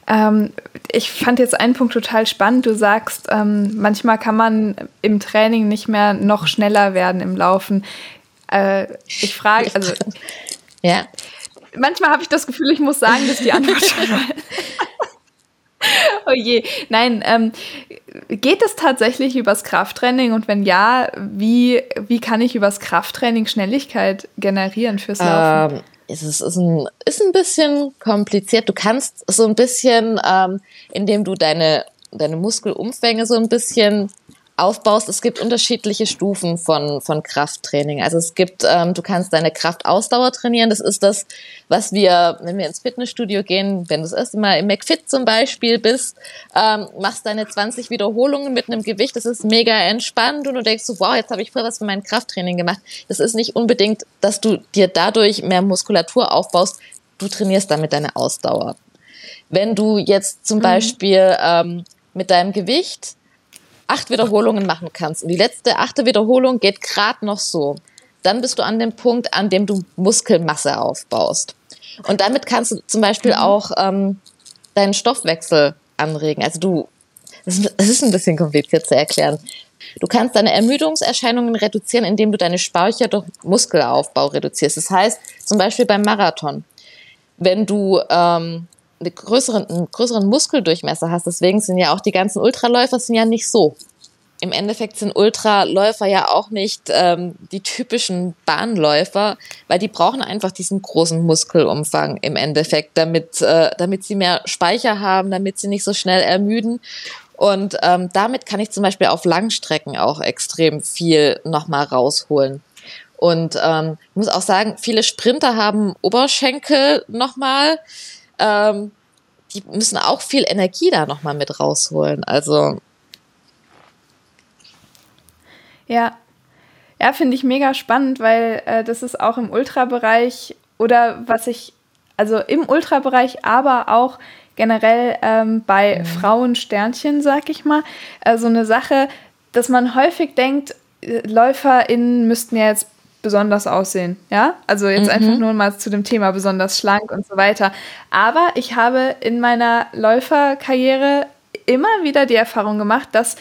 Ähm, ich fand jetzt einen Punkt total spannend. Du sagst, ähm, manchmal kann man im Training nicht mehr noch schneller werden im Laufen. Äh, ich frage, also ja manchmal habe ich das Gefühl, ich muss sagen, dass die Antwort schon mal. oh je. Nein, ähm, geht es tatsächlich übers Krafttraining? Und wenn ja, wie, wie kann ich übers Krafttraining Schnelligkeit generieren fürs Laufen? Ähm, es ist, ist, ein, ist ein bisschen kompliziert. Du kannst so ein bisschen, ähm, indem du deine, deine Muskelumfänge so ein bisschen aufbaust. Es gibt unterschiedliche Stufen von, von Krafttraining. Also es gibt, ähm, du kannst deine Kraftausdauer trainieren. Das ist das, was wir, wenn wir ins Fitnessstudio gehen, wenn du das erste Mal im McFit zum Beispiel bist, ähm, machst deine 20 Wiederholungen mit einem Gewicht. Das ist mega entspannt und du denkst so, wow, jetzt habe ich voll was für mein Krafttraining gemacht. Das ist nicht unbedingt, dass du dir dadurch mehr Muskulatur aufbaust. Du trainierst damit deine Ausdauer. Wenn du jetzt zum mhm. Beispiel ähm, mit deinem Gewicht acht Wiederholungen machen kannst und die letzte achte Wiederholung geht gerade noch so, dann bist du an dem Punkt, an dem du Muskelmasse aufbaust. Und damit kannst du zum Beispiel mhm. auch ähm, deinen Stoffwechsel anregen. Also du, es ist ein bisschen kompliziert zu erklären. Du kannst deine Ermüdungserscheinungen reduzieren, indem du deine Speicher durch Muskelaufbau reduzierst. Das heißt, zum Beispiel beim Marathon, wenn du ähm, einen größeren, einen größeren Muskeldurchmesser hast, deswegen sind ja auch die ganzen Ultraläufer sind ja nicht so. Im Endeffekt sind Ultraläufer ja auch nicht ähm, die typischen Bahnläufer, weil die brauchen einfach diesen großen Muskelumfang im Endeffekt, damit, äh, damit sie mehr Speicher haben, damit sie nicht so schnell ermüden. Und ähm, damit kann ich zum Beispiel auf Langstrecken auch extrem viel nochmal rausholen. Und ähm, ich muss auch sagen, viele Sprinter haben Oberschenkel nochmal. Ähm, die müssen auch viel Energie da nochmal mit rausholen. Also. Ja. Ja, finde ich mega spannend, weil äh, das ist auch im Ultrabereich oder was ich, also im Ultrabereich, aber auch generell ähm, bei mhm. Frauensternchen, sag ich mal, äh, so eine Sache, dass man häufig denkt, äh, LäuferInnen müssten ja jetzt besonders aussehen, ja? Also jetzt mhm. einfach nur mal zu dem Thema besonders schlank und so weiter. Aber ich habe in meiner Läuferkarriere immer wieder die Erfahrung gemacht, dass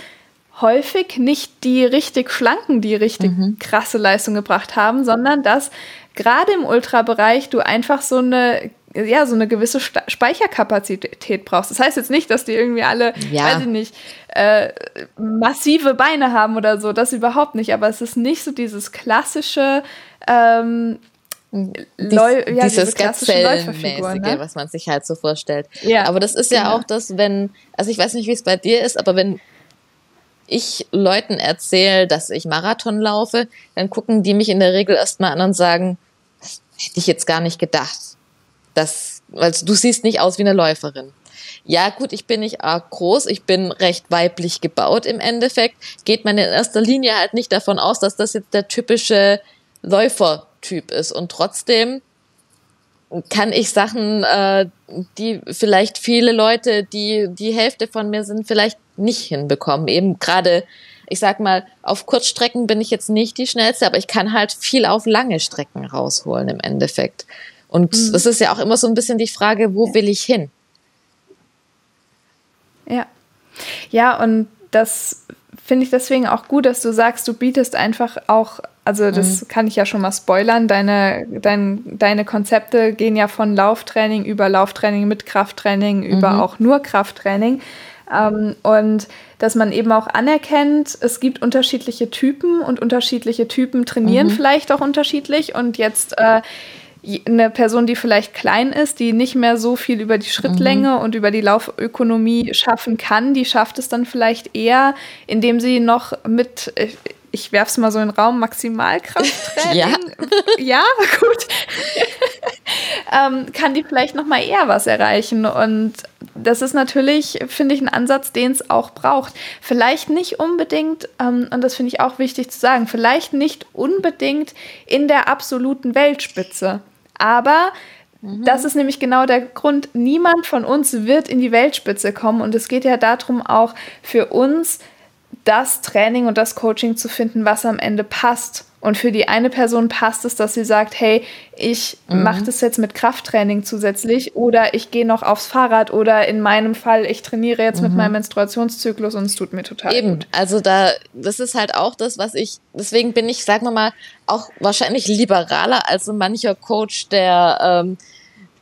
häufig nicht die richtig schlanken, die richtig mhm. krasse Leistung gebracht haben, sondern dass gerade im Ultrabereich du einfach so eine ja, so eine gewisse Speicherkapazität brauchst. Das heißt jetzt nicht, dass die irgendwie alle, ja. weiß ich nicht, äh, massive Beine haben oder so, das überhaupt nicht, aber es ist nicht so dieses klassische, ähm, Dies, ja, dieses Gazellenmäßige, ne? was man sich halt so vorstellt. Ja, aber das ist ja genau. auch das, wenn, also ich weiß nicht, wie es bei dir ist, aber wenn ich Leuten erzähle, dass ich Marathon laufe, dann gucken die mich in der Regel erstmal an und sagen, hätte ich jetzt gar nicht gedacht. Das, also du siehst nicht aus wie eine Läuferin. Ja, gut, ich bin nicht arg groß, ich bin recht weiblich gebaut im Endeffekt. Geht man in erster Linie halt nicht davon aus, dass das jetzt der typische Läufertyp ist. Und trotzdem kann ich Sachen, äh, die vielleicht viele Leute, die die Hälfte von mir sind, vielleicht nicht hinbekommen. Eben gerade, ich sag mal, auf Kurzstrecken bin ich jetzt nicht die schnellste, aber ich kann halt viel auf lange Strecken rausholen im Endeffekt. Und mhm. es ist ja auch immer so ein bisschen die Frage, wo will ich hin? Ja. Ja, und das finde ich deswegen auch gut, dass du sagst, du bietest einfach auch, also das mhm. kann ich ja schon mal spoilern, deine, dein, deine Konzepte gehen ja von Lauftraining über Lauftraining mit Krafttraining, mhm. über auch nur Krafttraining. Ähm, und dass man eben auch anerkennt, es gibt unterschiedliche Typen und unterschiedliche Typen trainieren mhm. vielleicht auch unterschiedlich. Und jetzt äh, eine Person, die vielleicht klein ist, die nicht mehr so viel über die Schrittlänge mhm. und über die Laufökonomie schaffen kann, die schafft es dann vielleicht eher, indem sie noch mit, ich werfe es mal so in den Raum, Maximalkrafttraining. ja. ja, gut. ähm, kann die vielleicht noch mal eher was erreichen. Und das ist natürlich, finde ich, ein Ansatz, den es auch braucht. Vielleicht nicht unbedingt, ähm, und das finde ich auch wichtig zu sagen, vielleicht nicht unbedingt in der absoluten Weltspitze. Aber mhm. das ist nämlich genau der Grund, niemand von uns wird in die Weltspitze kommen. Und es geht ja darum, auch für uns das Training und das Coaching zu finden, was am Ende passt. Und für die eine Person passt es, dass sie sagt, hey, ich mhm. mache das jetzt mit Krafttraining zusätzlich oder ich gehe noch aufs Fahrrad oder in meinem Fall, ich trainiere jetzt mhm. mit meinem Menstruationszyklus und es tut mir total Eben, gut. also da, das ist halt auch das, was ich, deswegen bin ich, sagen wir mal, auch wahrscheinlich liberaler als so mancher Coach, der, ähm,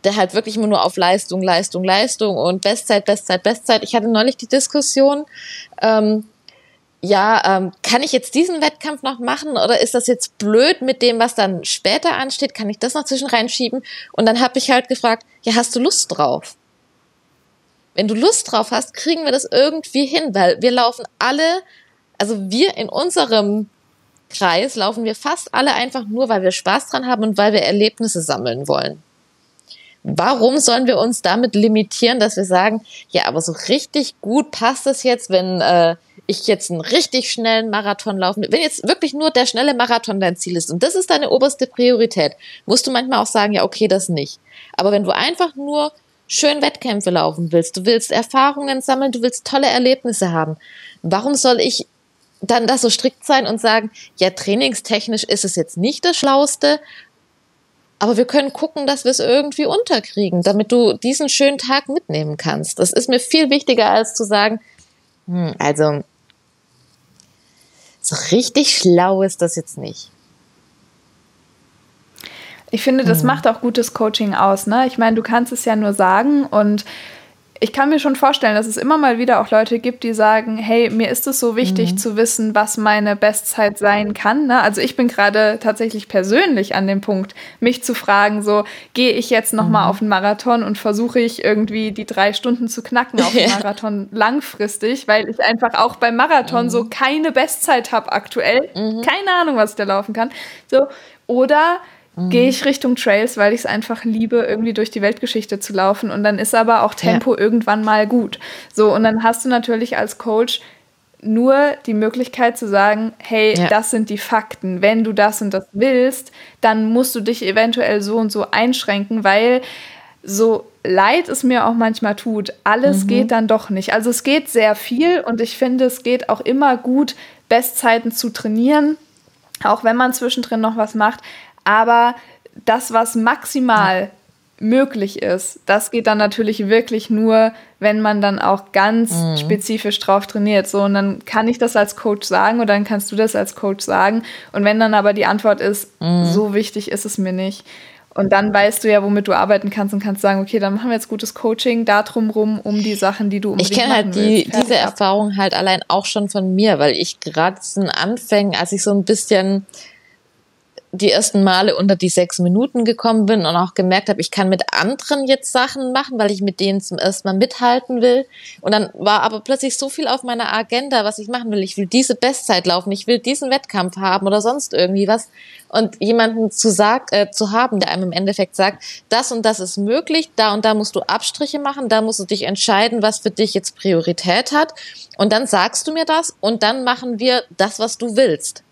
der halt wirklich immer nur auf Leistung, Leistung, Leistung und Bestzeit, Bestzeit, Bestzeit. Ich hatte neulich die Diskussion, ähm, ja, ähm, kann ich jetzt diesen Wettkampf noch machen oder ist das jetzt blöd mit dem, was dann später ansteht? Kann ich das noch zwischen reinschieben? Und dann habe ich halt gefragt, ja, hast du Lust drauf? Wenn du Lust drauf hast, kriegen wir das irgendwie hin, weil wir laufen alle, also wir in unserem Kreis laufen wir fast alle einfach nur, weil wir Spaß dran haben und weil wir Erlebnisse sammeln wollen. Warum sollen wir uns damit limitieren, dass wir sagen, ja, aber so richtig gut passt es jetzt, wenn äh, ich jetzt einen richtig schnellen Marathon laufen will, wenn jetzt wirklich nur der schnelle Marathon dein Ziel ist und das ist deine oberste Priorität, musst du manchmal auch sagen, ja, okay, das nicht. Aber wenn du einfach nur schön Wettkämpfe laufen willst, du willst Erfahrungen sammeln, du willst tolle Erlebnisse haben, warum soll ich dann da so strikt sein und sagen, ja, trainingstechnisch ist es jetzt nicht das Schlauste, Aber wir können gucken, dass wir es irgendwie unterkriegen, damit du diesen schönen Tag mitnehmen kannst. Das ist mir viel wichtiger, als zu sagen, hm, also so richtig schlau ist das jetzt nicht. Ich finde, das mhm. macht auch gutes Coaching aus. Ne? Ich meine, du kannst es ja nur sagen und ich kann mir schon vorstellen, dass es immer mal wieder auch Leute gibt, die sagen, hey, mir ist es so wichtig mhm. zu wissen, was meine Bestzeit sein kann. Ne? Also ich bin gerade tatsächlich persönlich an dem Punkt, mich zu fragen, so gehe ich jetzt noch mhm. mal auf einen Marathon und versuche ich irgendwie die drei Stunden zu knacken auf den Marathon langfristig, weil ich einfach auch beim Marathon mhm. so keine Bestzeit habe aktuell, mhm. keine Ahnung, was ich da laufen kann. So oder mhm. gehe ich Richtung Trails, weil ich es einfach liebe, irgendwie durch die Weltgeschichte zu laufen. Und dann ist aber auch Tempo ja. irgendwann mal gut. So, und dann hast du natürlich als Coach nur die Möglichkeit zu sagen, hey, ja. das sind die Fakten. Wenn du das und das willst, dann musst du dich eventuell so und so einschränken, weil so leid es mir auch manchmal tut, alles mhm. geht dann doch nicht. Also es geht sehr viel und ich finde, es geht auch immer gut, Bestzeiten zu trainieren, auch wenn man zwischendrin noch was macht. Aber das, was maximal möglich ist, das geht dann natürlich wirklich nur, wenn man dann auch ganz mhm. spezifisch drauf trainiert. So, und dann kann ich das als Coach sagen oder dann kannst du das als Coach sagen. Und wenn dann aber die Antwort ist, mhm. so wichtig ist es mir nicht. Und dann weißt du ja, womit du arbeiten kannst und kannst sagen, okay, dann machen wir jetzt gutes Coaching da rum um die Sachen, die du unbedingt Ich kenne halt die, diese Erfahrung halt allein auch schon von mir, weil ich gerade zu Anfängen, als ich so ein bisschen die ersten Male unter die sechs Minuten gekommen bin und auch gemerkt habe, ich kann mit anderen jetzt Sachen machen, weil ich mit denen zum ersten Mal mithalten will. Und dann war aber plötzlich so viel auf meiner Agenda, was ich machen will. Ich will diese Bestzeit laufen, ich will diesen Wettkampf haben oder sonst irgendwie was. Und jemanden zu, sag, äh, zu haben, der einem im Endeffekt sagt, das und das ist möglich, da und da musst du Abstriche machen, da musst du dich entscheiden, was für dich jetzt Priorität hat. Und dann sagst du mir das und dann machen wir das, was du willst.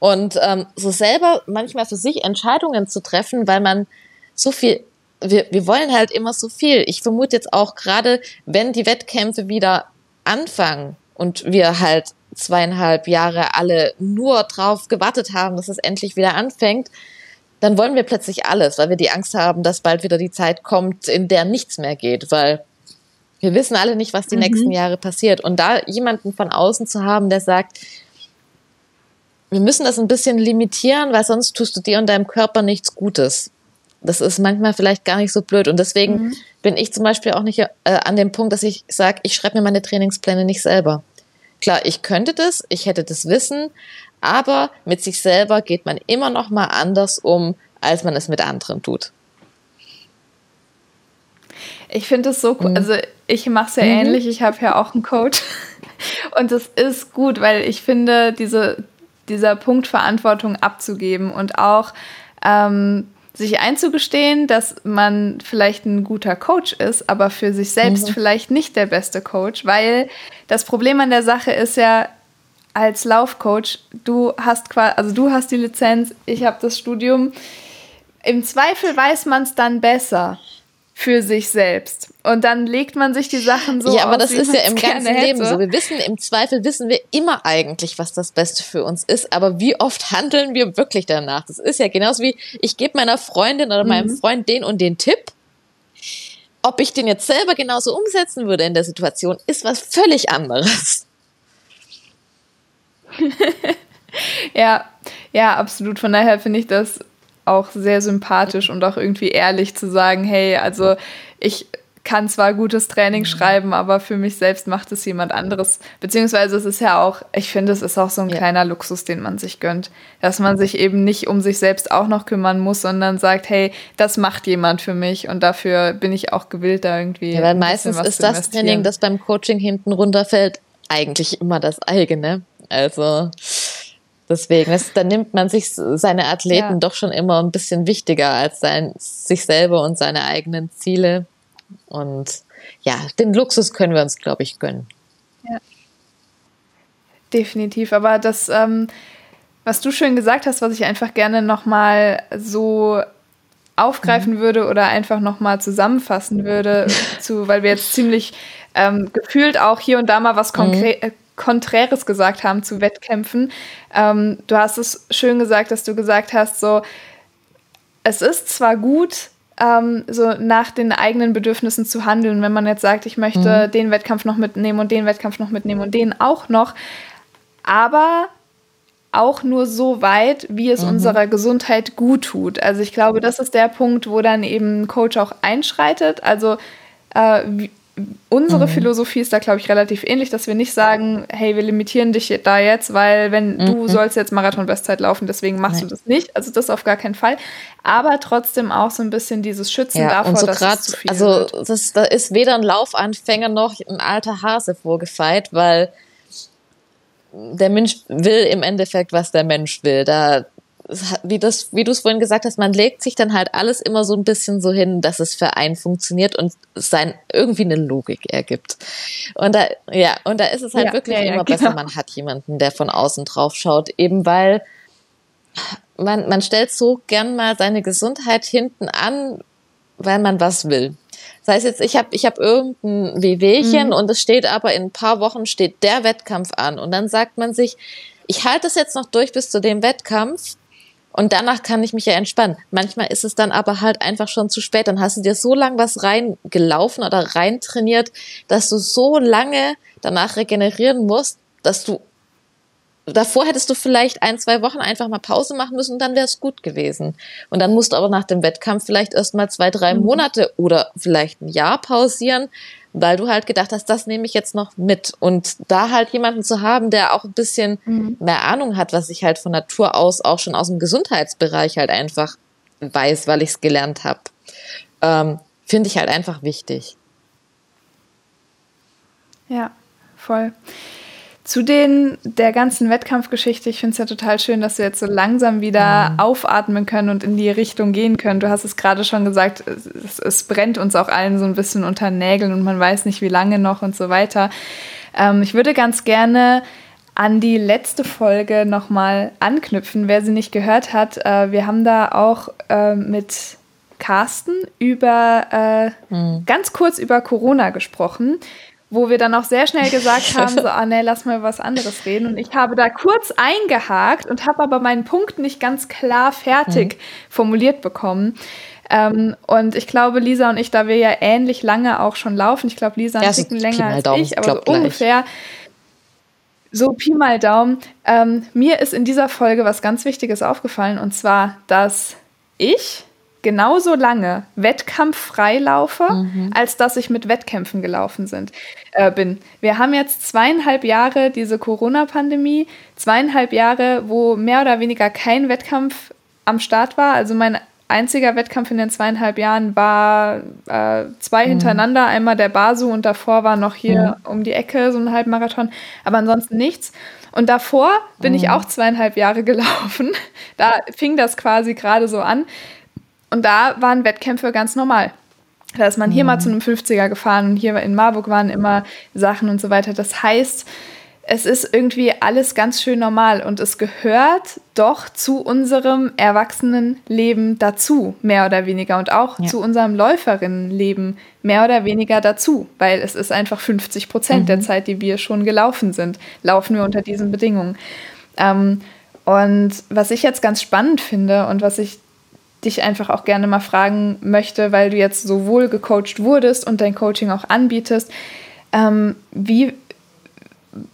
Und ähm, so selber manchmal für sich Entscheidungen zu treffen, weil man so viel, wir, wir wollen halt immer so viel. Ich vermute jetzt auch gerade, wenn die Wettkämpfe wieder anfangen und wir halt zweieinhalb Jahre alle nur drauf gewartet haben, dass es endlich wieder anfängt, dann wollen wir plötzlich alles, weil wir die Angst haben, dass bald wieder die Zeit kommt, in der nichts mehr geht, weil wir wissen alle nicht, was die mhm. nächsten Jahre passiert. Und da jemanden von außen zu haben, der sagt, wir müssen das ein bisschen limitieren, weil sonst tust du dir und deinem Körper nichts Gutes. Das ist manchmal vielleicht gar nicht so blöd. Und deswegen mhm. bin ich zum Beispiel auch nicht äh, an dem Punkt, dass ich sage, ich schreibe mir meine Trainingspläne nicht selber. Klar, ich könnte das, ich hätte das Wissen, aber mit sich selber geht man immer noch mal anders um, als man es mit anderen tut. Ich finde es so cool. Mhm. Also ich mache es ja mhm. ähnlich. Ich habe ja auch einen Coach. Und das ist gut, weil ich finde, diese dieser Punkt Verantwortung abzugeben und auch ähm, sich einzugestehen, dass man vielleicht ein guter Coach ist, aber für sich selbst mhm. vielleicht nicht der beste Coach, weil das Problem an der Sache ist ja, als Laufcoach, du hast quasi, also du hast die Lizenz, ich habe das Studium. Im Zweifel weiß man es dann besser für sich selbst. Und dann legt man sich die Sachen so Ja, aber aus, das ist ja im ganzen Leben so. Wir wissen, im Zweifel wissen wir immer eigentlich, was das Beste für uns ist. Aber wie oft handeln wir wirklich danach? Das ist ja genauso wie, ich gebe meiner Freundin oder meinem mhm. Freund den und den Tipp. Ob ich den jetzt selber genauso umsetzen würde in der Situation, ist was völlig anderes. ja, ja, absolut. Von daher finde ich das auch sehr sympathisch und auch irgendwie ehrlich zu sagen, hey, also ich kann zwar gutes Training mhm. schreiben, aber für mich selbst macht es jemand anderes. Beziehungsweise es ist ja auch, ich finde, es ist auch so ein ja. kleiner Luxus, den man sich gönnt. Dass man sich eben nicht um sich selbst auch noch kümmern muss, sondern sagt, hey, das macht jemand für mich und dafür bin ich auch gewillt, da irgendwie. Ja, weil meistens ist das Training, das beim Coaching hinten runterfällt, eigentlich immer das eigene. Also Deswegen, das, dann nimmt man sich seine Athleten ja. doch schon immer ein bisschen wichtiger als sein, sich selber und seine eigenen Ziele. Und ja, den Luxus können wir uns, glaube ich, gönnen. Ja. Definitiv. Aber das, ähm, was du schön gesagt hast, was ich einfach gerne nochmal so aufgreifen mhm. würde oder einfach nochmal zusammenfassen würde, zu, weil wir jetzt ziemlich ähm, gefühlt auch hier und da mal was konkret. Mhm Konträres gesagt haben zu Wettkämpfen. Ähm, du hast es schön gesagt, dass du gesagt hast, so, es ist zwar gut, ähm, so nach den eigenen Bedürfnissen zu handeln, wenn man jetzt sagt, ich möchte mhm. den Wettkampf noch mitnehmen und den Wettkampf noch mitnehmen und den auch noch, aber auch nur so weit, wie es mhm. unserer Gesundheit gut tut. Also ich glaube, das ist der Punkt, wo dann eben ein Coach auch einschreitet. Also äh, wie, unsere mhm. Philosophie ist da, glaube ich, relativ ähnlich, dass wir nicht sagen, hey, wir limitieren dich da jetzt, weil wenn mhm. du sollst jetzt Marathon-Bestzeit laufen, deswegen machst Nein. du das nicht. Also das auf gar keinen Fall. Aber trotzdem auch so ein bisschen dieses Schützen ja, davor, so dass grad, es zu viel Also das, da ist weder ein Laufanfänger noch ein alter Hase vorgefeit, weil der Mensch will im Endeffekt, was der Mensch will. Da wie, das, wie du es vorhin gesagt hast, man legt sich dann halt alles immer so ein bisschen so hin, dass es für einen funktioniert und sein irgendwie eine Logik ergibt. Und da, ja, und da ist es halt ja, wirklich ja, immer genau. besser, man hat jemanden, der von außen drauf schaut, eben weil man, man stellt so gern mal seine Gesundheit hinten an, weil man was will. Das heißt jetzt, ich habe ich hab irgendein Wehwehchen mhm. und es steht aber in ein paar Wochen steht der Wettkampf an und dann sagt man sich, ich halte es jetzt noch durch bis zu dem Wettkampf und danach kann ich mich ja entspannen. Manchmal ist es dann aber halt einfach schon zu spät. Dann hast du dir so lang was reingelaufen oder reintrainiert, dass du so lange danach regenerieren musst, dass du davor hättest du vielleicht ein, zwei Wochen einfach mal Pause machen müssen und dann wäre es gut gewesen. Und dann musst du aber nach dem Wettkampf vielleicht erst mal zwei, drei mhm. Monate oder vielleicht ein Jahr pausieren, weil du halt gedacht hast, das nehme ich jetzt noch mit. Und da halt jemanden zu haben, der auch ein bisschen mhm. mehr Ahnung hat, was ich halt von Natur aus auch schon aus dem Gesundheitsbereich halt einfach weiß, weil ich es gelernt habe, ähm, finde ich halt einfach wichtig. Ja, voll. Zu den, der ganzen Wettkampfgeschichte, ich finde es ja total schön, dass wir jetzt so langsam wieder mhm. aufatmen können und in die Richtung gehen können. Du hast es gerade schon gesagt, es, es, brennt uns auch allen so ein bisschen unter Nägeln und man weiß nicht, wie lange noch und so weiter. Ähm, ich würde ganz gerne an die letzte Folge nochmal anknüpfen, wer sie nicht gehört hat. Äh, wir haben da auch äh, mit Carsten über äh, mhm. ganz kurz über Corona gesprochen wo wir dann auch sehr schnell gesagt haben, so, ah nee, lass mal was anderes reden. Und ich habe da kurz eingehakt und habe aber meinen Punkt nicht ganz klar fertig mhm. formuliert bekommen. Ähm, und ich glaube, Lisa und ich, da wir ja ähnlich lange auch schon laufen, ich glaube, Lisa ein bisschen länger als Daumen, ich, aber so ungefähr, so Pi mal Daumen, ähm, mir ist in dieser Folge was ganz Wichtiges aufgefallen, und zwar, dass ich genauso lange wettkampffrei laufe, mhm. als dass ich mit Wettkämpfen gelaufen sind, äh, bin. Wir haben jetzt zweieinhalb Jahre diese Corona-Pandemie, zweieinhalb Jahre, wo mehr oder weniger kein Wettkampf am Start war. Also mein einziger Wettkampf in den zweieinhalb Jahren war äh, zwei mhm. hintereinander, einmal der Basu und davor war noch hier mhm. um die Ecke so ein Halbmarathon, aber ansonsten nichts. Und davor bin ich mhm. auch zweieinhalb Jahre gelaufen. Da fing das quasi gerade so an. Und da waren Wettkämpfe ganz normal. Da ist man hier mhm. mal zu einem 50er gefahren und hier in Marburg waren immer Sachen und so weiter. Das heißt, es ist irgendwie alles ganz schön normal und es gehört doch zu unserem Erwachsenenleben dazu, mehr oder weniger. Und auch ja. zu unserem Läuferinnenleben mehr oder weniger dazu, weil es ist einfach 50 Prozent mhm. der Zeit, die wir schon gelaufen sind, laufen wir unter diesen Bedingungen. Ähm, und was ich jetzt ganz spannend finde und was ich dich einfach auch gerne mal fragen möchte, weil du jetzt sowohl gecoacht wurdest und dein Coaching auch anbietest. Ähm, wie,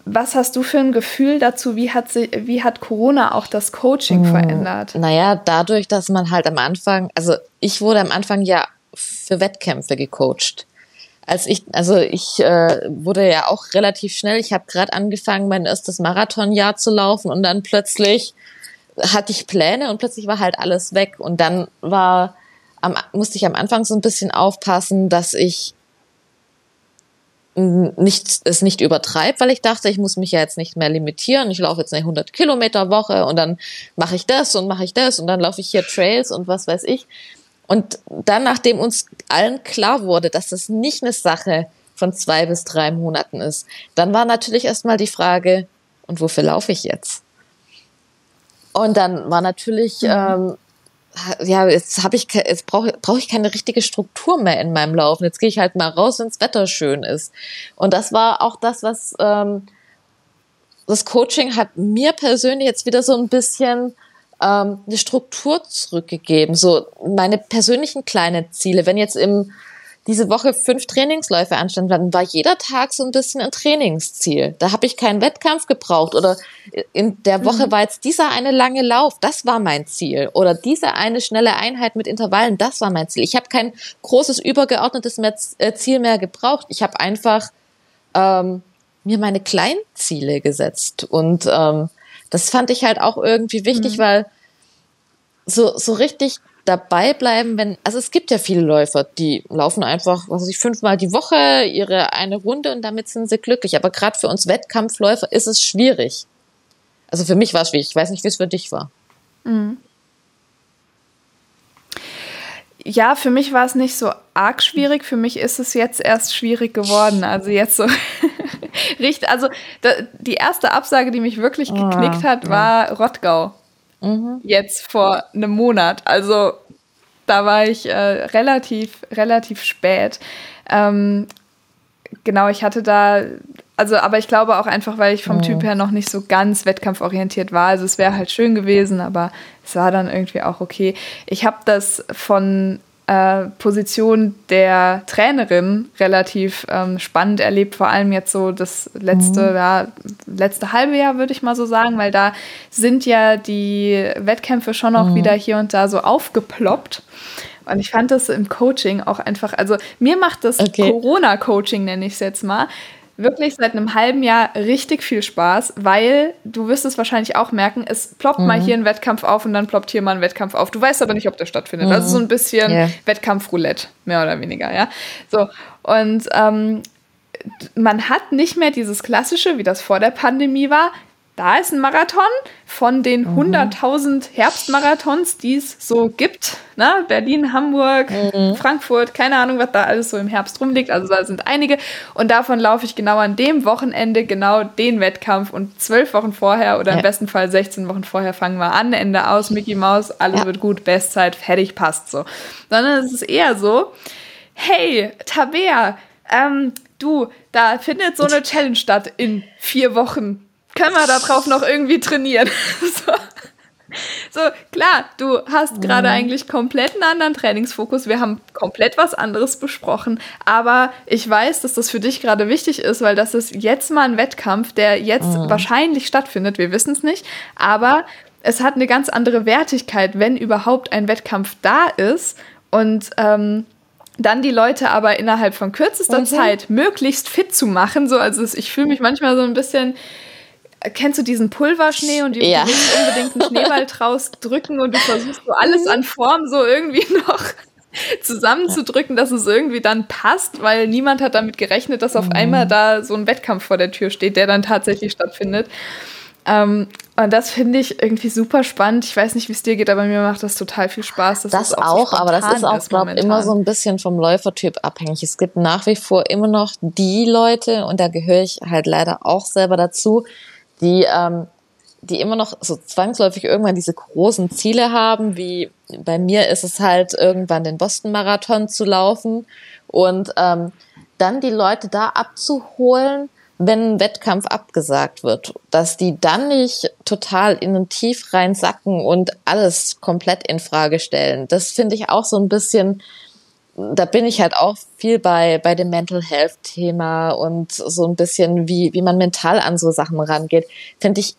was hast du für ein Gefühl dazu? Wie hat, sie, wie hat Corona auch das Coaching hm, verändert? Naja, dadurch, dass man halt am Anfang, also ich wurde am Anfang ja für Wettkämpfe gecoacht. Als ich, also ich äh, wurde ja auch relativ schnell, ich habe gerade angefangen, mein erstes Marathonjahr zu laufen und dann plötzlich hatte ich Pläne und plötzlich war halt alles weg. Und dann war, am, musste ich am Anfang so ein bisschen aufpassen, dass ich nicht, es nicht übertreibe, weil ich dachte, ich muss mich ja jetzt nicht mehr limitieren. Ich laufe jetzt eine 100 Kilometer Woche und dann mache ich das und mache ich das und dann laufe ich hier Trails und was weiß ich. Und dann, nachdem uns allen klar wurde, dass das nicht eine Sache von zwei bis drei Monaten ist, dann war natürlich erstmal die Frage, und wofür laufe ich jetzt? Und dann war natürlich, mhm. ähm, ja, jetzt habe ich, jetzt brauche brauch ich keine richtige Struktur mehr in meinem Laufen. Jetzt gehe ich halt mal raus, wenn das Wetter schön ist. Und das war auch das, was ähm, das Coaching hat mir persönlich jetzt wieder so ein bisschen ähm, eine Struktur zurückgegeben, so meine persönlichen kleinen Ziele. Wenn jetzt im diese Woche fünf Trainingsläufe anstanden, dann war jeder Tag so ein bisschen ein Trainingsziel. Da habe ich keinen Wettkampf gebraucht oder in der Woche mhm. war jetzt dieser eine lange Lauf, das war mein Ziel oder diese eine schnelle Einheit mit Intervallen, das war mein Ziel. Ich habe kein großes übergeordnetes äh, Ziel mehr gebraucht. Ich habe einfach ähm, mir meine kleinen Ziele gesetzt und ähm, das fand ich halt auch irgendwie wichtig, mhm. weil so, so richtig dabei bleiben, wenn, also es gibt ja viele Läufer, die laufen einfach, was weiß ich, fünfmal die Woche ihre eine Runde und damit sind sie glücklich. Aber gerade für uns Wettkampfläufer ist es schwierig. Also für mich war es schwierig. Ich weiß nicht, wie es für dich war. Mhm. Ja, für mich war es nicht so arg schwierig. Für mich ist es jetzt erst schwierig geworden. Also jetzt so richtig. Also die erste Absage, die mich wirklich ah, geknickt hat, war Rottgau. Mhm. Jetzt vor einem Monat. Also da war ich äh, relativ, relativ spät. Ähm, genau, ich hatte da, also, aber ich glaube auch einfach, weil ich vom mhm. Typ her noch nicht so ganz wettkampforientiert war. Also es wäre halt schön gewesen, aber es war dann irgendwie auch okay. Ich habe das von äh, Position der Trainerin relativ ähm, spannend erlebt, vor allem jetzt so das letzte, mhm. ja, letzte halbe Jahr, würde ich mal so sagen, weil da sind ja die Wettkämpfe schon auch mhm. wieder hier und da so aufgeploppt. Und ich fand das im Coaching auch einfach, also mir macht das okay. Corona-Coaching, nenne ich es jetzt mal, wirklich seit einem halben Jahr richtig viel Spaß, weil du wirst es wahrscheinlich auch merken, es ploppt mhm. mal hier ein Wettkampf auf und dann ploppt hier mal ein Wettkampf auf. Du weißt aber nicht, ob der stattfindet. Mhm. Also so ein bisschen yeah. Wettkampfroulette, mehr oder weniger, ja. So. Und ähm, man hat nicht mehr dieses klassische, wie das vor der Pandemie war da ist ein Marathon von den 100.000 mhm. Herbstmarathons, die es so gibt. Ne? Berlin, Hamburg, mhm. Frankfurt, keine Ahnung, was da alles so im Herbst rumliegt. Also da sind einige. Und davon laufe ich genau an dem Wochenende genau den Wettkampf. Und zwölf Wochen vorher oder ja. im besten Fall 16 Wochen vorher fangen wir an, Ende aus, Mickey Mouse, alles ja. wird gut, Bestzeit, fertig, passt so. Sondern es ist eher so, hey, Tabea, ähm, du, da findet so eine Challenge statt in vier Wochen können wir darauf noch irgendwie trainieren? so. so. klar, du hast gerade mhm. eigentlich komplett einen anderen Trainingsfokus. Wir haben komplett was anderes besprochen. Aber ich weiß, dass das für dich gerade wichtig ist, weil das ist jetzt mal ein Wettkampf, der jetzt mhm. wahrscheinlich stattfindet. Wir wissen es nicht. Aber es hat eine ganz andere Wertigkeit, wenn überhaupt ein Wettkampf da ist. Und ähm, dann die Leute aber innerhalb von kürzester mhm. Zeit möglichst fit zu machen. So, also ich fühle mich manchmal so ein bisschen kennst du diesen Pulverschnee und du ja. willst unbedingt einen Schneeball draus drücken und du versuchst so alles an Form so irgendwie noch zusammenzudrücken, dass es irgendwie dann passt, weil niemand hat damit gerechnet, dass auf einmal mhm. da so ein Wettkampf vor der Tür steht, der dann tatsächlich stattfindet. Ähm, und das finde ich irgendwie super spannend. Ich weiß nicht, wie es dir geht, aber mir macht das total viel Spaß. Das auch, so aber das ist auch, glaube ich, immer so ein bisschen vom Läufertyp abhängig. Es gibt nach wie vor immer noch die Leute, und da gehöre ich halt leider auch selber dazu, die, ähm, die immer noch so zwangsläufig irgendwann diese großen Ziele haben, wie bei mir ist es halt irgendwann den Boston-Marathon zu laufen und ähm, dann die Leute da abzuholen, wenn ein Wettkampf abgesagt wird, dass die dann nicht total in den Tief reinsacken und alles komplett in Frage stellen. Das finde ich auch so ein bisschen da bin ich halt auch viel bei, bei dem Mental Health Thema und so ein bisschen, wie, wie man mental an so Sachen rangeht, finde ich,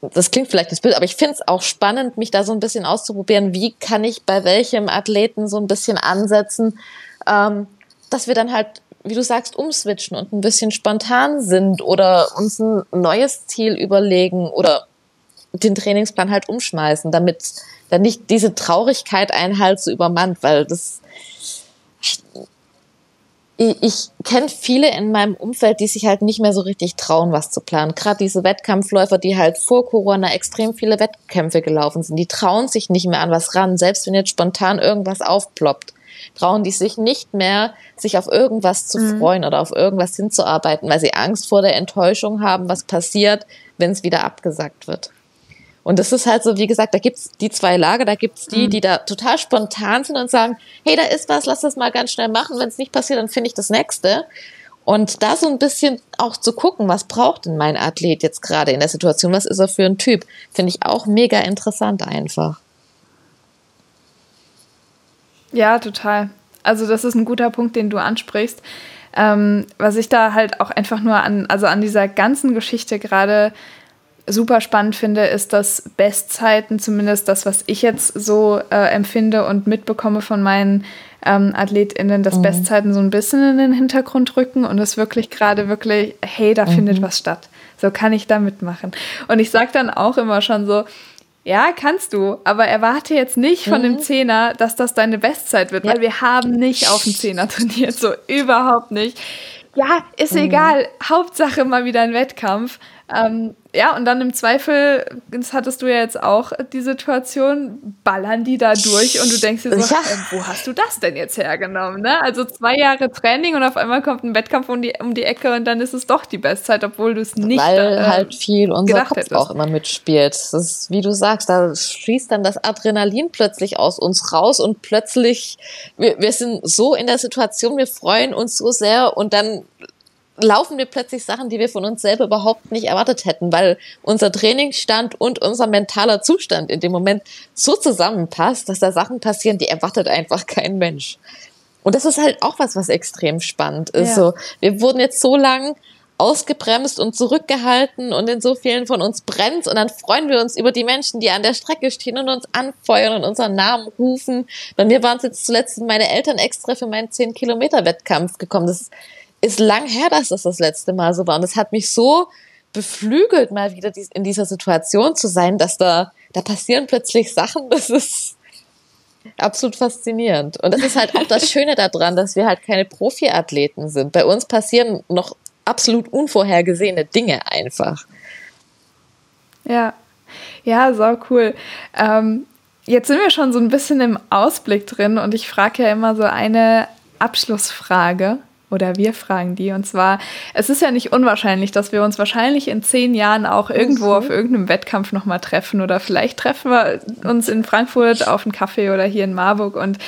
das klingt vielleicht das Bild, aber ich finde es auch spannend, mich da so ein bisschen auszuprobieren, wie kann ich bei welchem Athleten so ein bisschen ansetzen, ähm, dass wir dann halt, wie du sagst, umswitchen und ein bisschen spontan sind oder uns ein neues Ziel überlegen oder den Trainingsplan halt umschmeißen, damit dann nicht diese Traurigkeit einen halt so übermannt, weil das ich, ich kenne viele in meinem Umfeld, die sich halt nicht mehr so richtig trauen, was zu planen. Gerade diese Wettkampfläufer, die halt vor Corona extrem viele Wettkämpfe gelaufen sind, die trauen sich nicht mehr an was ran, selbst wenn jetzt spontan irgendwas aufploppt. Trauen die sich nicht mehr, sich auf irgendwas zu mhm. freuen oder auf irgendwas hinzuarbeiten, weil sie Angst vor der Enttäuschung haben, was passiert, wenn es wieder abgesagt wird. Und das ist halt so, wie gesagt, da gibt's die zwei Lager, da gibt's die, mhm. die da total spontan sind und sagen, hey, da ist was, lass das mal ganz schnell machen. Wenn es nicht passiert, dann finde ich das nächste. Und da so ein bisschen auch zu gucken, was braucht denn mein Athlet jetzt gerade in der Situation, was ist er für ein Typ, finde ich auch mega interessant einfach. Ja, total. Also das ist ein guter Punkt, den du ansprichst. Ähm, was ich da halt auch einfach nur an, also an dieser ganzen Geschichte gerade super spannend finde, ist, dass Bestzeiten, zumindest das, was ich jetzt so äh, empfinde und mitbekomme von meinen ähm, AthletInnen, dass mhm. Bestzeiten so ein bisschen in den Hintergrund rücken und es wirklich gerade wirklich, hey, da mhm. findet was statt. So kann ich da mitmachen. Und ich sage dann auch immer schon so, ja, kannst du, aber erwarte jetzt nicht von dem mhm. Zehner, dass das deine Bestzeit wird, ja. weil wir haben nicht auf dem Zehner trainiert, so überhaupt nicht. Ja, ist mhm. egal, Hauptsache mal wieder ein Wettkampf. Ähm, ja, und dann im Zweifel, das hattest du ja jetzt auch die Situation, ballern die da durch und du denkst dir so, ja. äh, wo hast du das denn jetzt hergenommen? Ne? Also zwei Jahre Training und auf einmal kommt ein Wettkampf um die, um die Ecke und dann ist es doch die Bestzeit, obwohl du es nicht Weil äh, halt viel unser Kopf hättest. auch immer mitspielt. Das ist, wie du sagst, da schließt dann das Adrenalin plötzlich aus uns raus und plötzlich, wir, wir sind so in der Situation, wir freuen uns so sehr und dann laufen wir plötzlich Sachen, die wir von uns selber überhaupt nicht erwartet hätten, weil unser Trainingsstand und unser mentaler Zustand in dem Moment so zusammenpasst, dass da Sachen passieren, die erwartet einfach kein Mensch. Und das ist halt auch was, was extrem spannend ist. Ja. So, wir wurden jetzt so lang ausgebremst und zurückgehalten und in so vielen von uns brennt und dann freuen wir uns über die Menschen, die an der Strecke stehen und uns anfeuern und unseren Namen rufen. Bei mir waren es jetzt zuletzt meine Eltern extra für meinen 10 Kilometer Wettkampf gekommen. Das ist ist lang her, dass das das letzte Mal so war. Und es hat mich so beflügelt, mal wieder in dieser Situation zu sein, dass da, da passieren plötzlich Sachen, das ist absolut faszinierend. Und das ist halt auch das Schöne daran, dass wir halt keine Profiathleten sind. Bei uns passieren noch absolut unvorhergesehene Dinge einfach. Ja, ja, so cool. Ähm, jetzt sind wir schon so ein bisschen im Ausblick drin und ich frage ja immer so eine Abschlussfrage. Oder wir fragen die. Und zwar, es ist ja nicht unwahrscheinlich, dass wir uns wahrscheinlich in zehn Jahren auch irgendwo auf irgendeinem Wettkampf nochmal treffen. Oder vielleicht treffen wir uns in Frankfurt auf einen Kaffee oder hier in Marburg. Und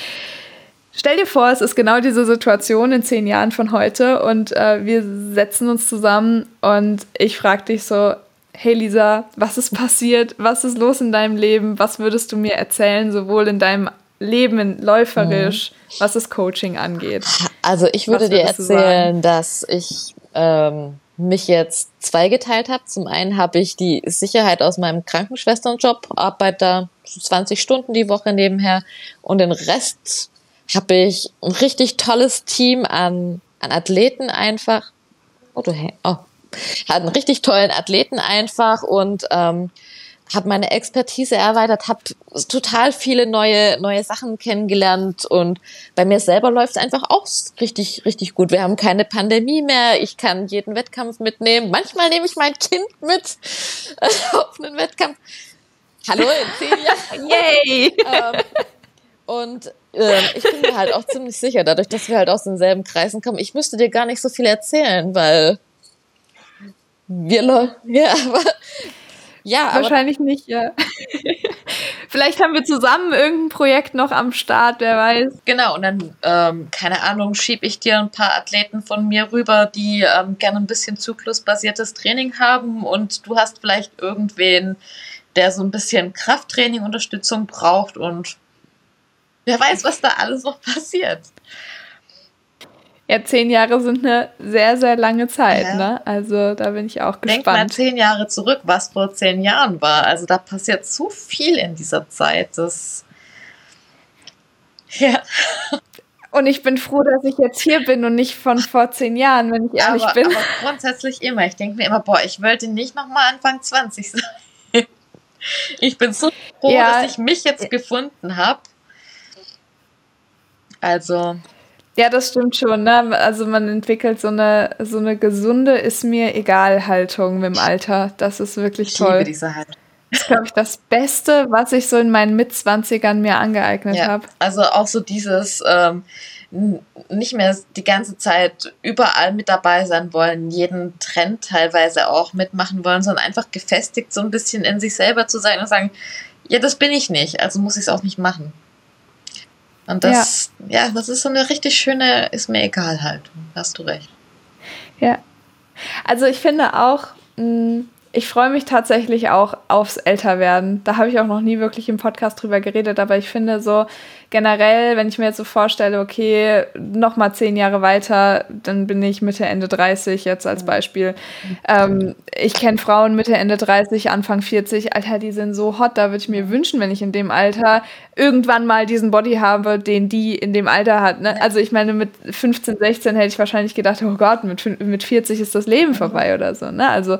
stell dir vor, es ist genau diese Situation in zehn Jahren von heute. Und äh, wir setzen uns zusammen und ich frage dich so, hey Lisa, was ist passiert? Was ist los in deinem Leben? Was würdest du mir erzählen, sowohl in deinem Leben läuferisch, mhm. was das Coaching angeht? Also ich würde dir erzählen, dass ich ähm, mich jetzt zweigeteilt habe. Zum einen habe ich die Sicherheit aus meinem Krankenschwesternjob, arbeite da 20 Stunden die Woche nebenher und den Rest habe ich ein richtig tolles Team an, an Athleten einfach. Oh, du, oh, hat einen richtig tollen Athleten einfach und ähm, habe meine Expertise erweitert, habe total viele neue neue Sachen kennengelernt und bei mir selber läuft es einfach auch richtig richtig gut. Wir haben keine Pandemie mehr, ich kann jeden Wettkampf mitnehmen. Manchmal nehme ich mein Kind mit auf einen Wettkampf. Hallo in zehn Jahren. Yay! ähm, und ähm, ich bin mir halt auch ziemlich sicher, dadurch, dass wir halt aus denselben Kreisen kommen, ich müsste dir gar nicht so viel erzählen, weil wir, ja, aber ja, wahrscheinlich nicht, ja. Vielleicht haben wir zusammen irgendein Projekt noch am Start, wer weiß. Genau, und dann, ähm, keine Ahnung, schiebe ich dir ein paar Athleten von mir rüber, die ähm, gerne ein bisschen zyklusbasiertes Training haben und du hast vielleicht irgendwen, der so ein bisschen Krafttraining, Unterstützung braucht und wer weiß, was da alles noch passiert. Ja, zehn Jahre sind eine sehr, sehr lange Zeit, ja. ne? Also da bin ich auch gespannt. Denk mal zehn Jahre zurück, was vor zehn Jahren war. Also da passiert so viel in dieser Zeit. Das ja. Und ich bin froh, dass ich jetzt hier bin und nicht von vor zehn Jahren, wenn ich ehrlich aber, bin. Aber grundsätzlich immer. Ich denke mir immer, boah, ich wollte nicht nochmal Anfang 20 sein. Ich bin so froh, ja. dass ich mich jetzt gefunden habe. Also. Ja, das stimmt schon. Ne? Also man entwickelt so eine, so eine gesunde ist mir egal Haltung mit dem Alter. Das ist wirklich ich toll. Liebe diese Haltung. Das ist, glaube ich, das Beste, was ich so in meinen Mitzwanzigern mir angeeignet ja, habe. Also auch so dieses ähm, nicht mehr die ganze Zeit überall mit dabei sein wollen, jeden Trend teilweise auch mitmachen wollen, sondern einfach gefestigt so ein bisschen in sich selber zu sein und sagen, ja, das bin ich nicht, also muss ich es auch nicht machen. Und das, ja. ja, das ist so eine richtig schöne, ist mir egal halt. Hast du recht. Ja. Also ich finde auch, mh, mm, ich freue mich tatsächlich auch aufs Älterwerden. Da habe ich auch noch nie wirklich im Podcast drüber geredet, aber ich finde so generell, wenn ich mir jetzt so vorstelle, okay, noch mal zehn Jahre weiter, dann bin ich Mitte, Ende 30 jetzt als Beispiel. Ähm, ich kenne Frauen Mitte, Ende 30, Anfang 40, Alter, die sind so hot, da würde ich mir wünschen, wenn ich in dem Alter irgendwann mal diesen Body habe, den die in dem Alter hat. Ne? Also ich meine, mit 15, 16 hätte ich wahrscheinlich gedacht, oh Gott, mit, mit 40 ist das Leben vorbei oder so. Ne? Also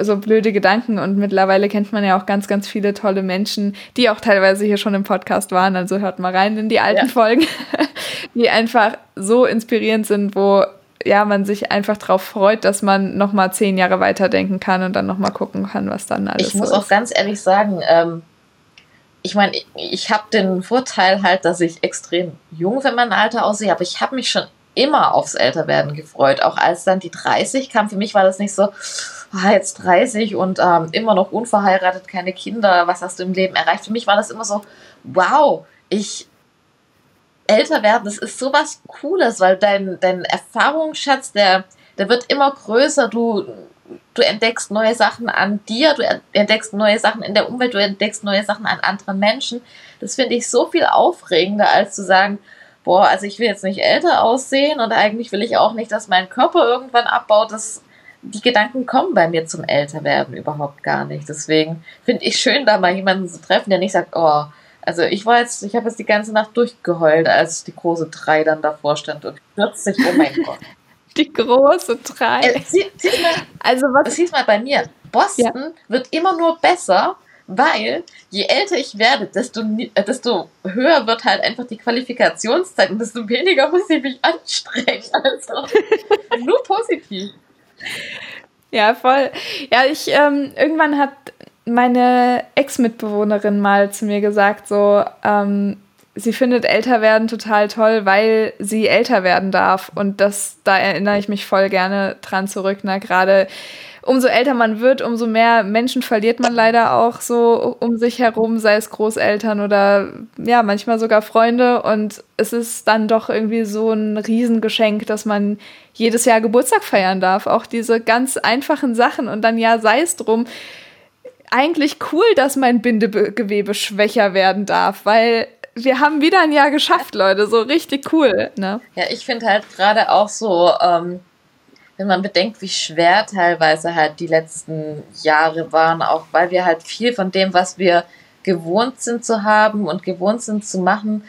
so blöde Gedanken und mittlerweile kennt man ja auch ganz, ganz viele tolle Menschen, die auch teilweise hier schon im Podcast waren. Also hört mal rein in die alten ja. Folgen, die einfach so inspirierend sind, wo ja, man sich einfach darauf freut, dass man noch mal zehn Jahre weiterdenken kann und dann noch mal gucken kann, was dann alles Ich muss so auch ganz ehrlich sagen, ähm, ich meine, ich, ich habe den Vorteil halt, dass ich extrem jung für mein Alter aussehe, aber ich habe mich schon immer aufs Älterwerden gefreut. Auch als dann die 30 kam, für mich war das nicht so, ah, jetzt 30 und ähm, immer noch unverheiratet, keine Kinder, was hast du im Leben erreicht? Für mich war das immer so, wow, ich älter werden, das ist sowas Cooles, weil dein, dein Erfahrungsschatz, der, der wird immer größer, du, du entdeckst neue Sachen an dir, du entdeckst neue Sachen in der Umwelt, du entdeckst neue Sachen an anderen Menschen. Das finde ich so viel aufregender, als zu sagen, boah, also ich will jetzt nicht älter aussehen und eigentlich will ich auch nicht, dass mein Körper irgendwann abbaut. Das, die Gedanken kommen bei mir zum Älterwerden überhaupt gar nicht. Deswegen finde ich schön, da mal jemanden zu treffen, der nicht sagt, oh, also ich war jetzt, ich habe jetzt die ganze Nacht durchgeheult, als die große Drei dann davor stand und plötzlich, oh mein Gott. Die große Drei. Äh, sie, sie mal, also was? Das hieß mal bei mir. Boston ja. wird immer nur besser, weil je älter ich werde, desto, äh, desto höher wird halt einfach die Qualifikationszeit und desto weniger muss ich mich anstrengen. Also nur positiv. Ja, voll. Ja, ich, ähm, irgendwann hat meine Ex-Mitbewohnerin mal zu mir gesagt, so, ähm, sie findet älter werden total toll, weil sie älter werden darf. Und das, da erinnere ich mich voll gerne dran zurück. Na, gerade umso älter man wird, umso mehr Menschen verliert man leider auch so um sich herum, sei es Großeltern oder ja, manchmal sogar Freunde. Und es ist dann doch irgendwie so ein Riesengeschenk, dass man jedes Jahr Geburtstag feiern darf. Auch diese ganz einfachen Sachen. Und dann ja, sei es drum. Eigentlich cool, dass mein Bindegewebe schwächer werden darf, weil wir haben wieder ein Jahr geschafft, Leute. So richtig cool. Ne? Ja, ich finde halt gerade auch so, ähm, wenn man bedenkt, wie schwer teilweise halt die letzten Jahre waren, auch weil wir halt viel von dem, was wir gewohnt sind zu haben und gewohnt sind zu machen,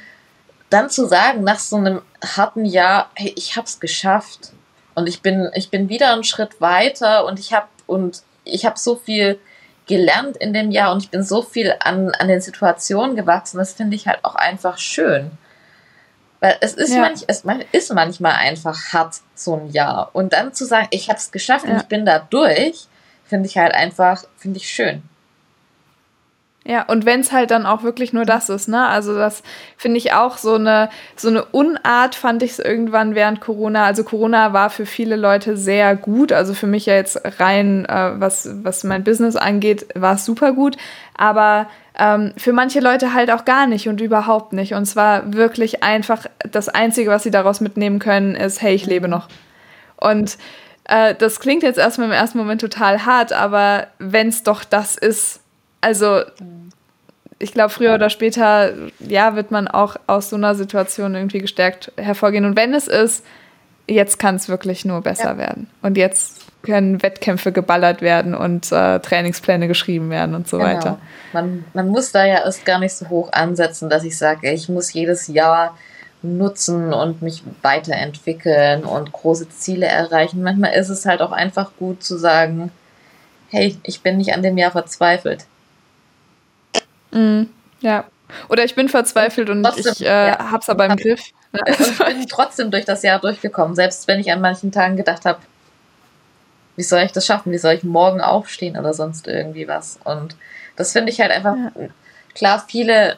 dann zu sagen, nach so einem harten Jahr, hey, ich hab's geschafft und ich bin, ich bin wieder einen Schritt weiter und ich hab, und ich habe so viel gelernt in dem Jahr und ich bin so viel an, an den Situationen gewachsen, das finde ich halt auch einfach schön. Weil es ist, ja. manch, es ist manchmal einfach hart, so ein Jahr. Und dann zu sagen, ich habe es geschafft ja. und ich bin da durch, finde ich halt einfach, finde ich schön. Ja, und wenn es halt dann auch wirklich nur das ist, ne? Also das finde ich auch so eine, so eine Unart fand ich es irgendwann während Corona. Also Corona war für viele Leute sehr gut. Also für mich ja jetzt rein, äh, was, was mein Business angeht, war es super gut. Aber ähm, für manche Leute halt auch gar nicht und überhaupt nicht. Und zwar wirklich einfach das Einzige, was sie daraus mitnehmen können, ist, hey, ich lebe noch. Und äh, das klingt jetzt erstmal im ersten Moment total hart, aber wenn es doch das ist, also ich glaube, früher oder später, ja, wird man auch aus so einer Situation irgendwie gestärkt hervorgehen. Und wenn es ist, jetzt kann es wirklich nur besser ja. werden. Und jetzt können Wettkämpfe geballert werden und äh, Trainingspläne geschrieben werden und so genau. weiter. Man, man muss da ja erst gar nicht so hoch ansetzen, dass ich sage, ich muss jedes Jahr nutzen und mich weiterentwickeln und große Ziele erreichen. Manchmal ist es halt auch einfach gut zu sagen, hey, ich bin nicht an dem Jahr verzweifelt. Mm, ja. Oder ich bin verzweifelt und, trotzdem, ich äh, ja. hab's aber im Griff. Und ich bin trotzdem durch das Jahr durchgekommen, selbst wenn ich an manchen Tagen gedacht habe, wie soll ich das schaffen? Wie soll ich morgen aufstehen oder sonst irgendwie was? Und das finde ich halt einfach, ja. klar, viele,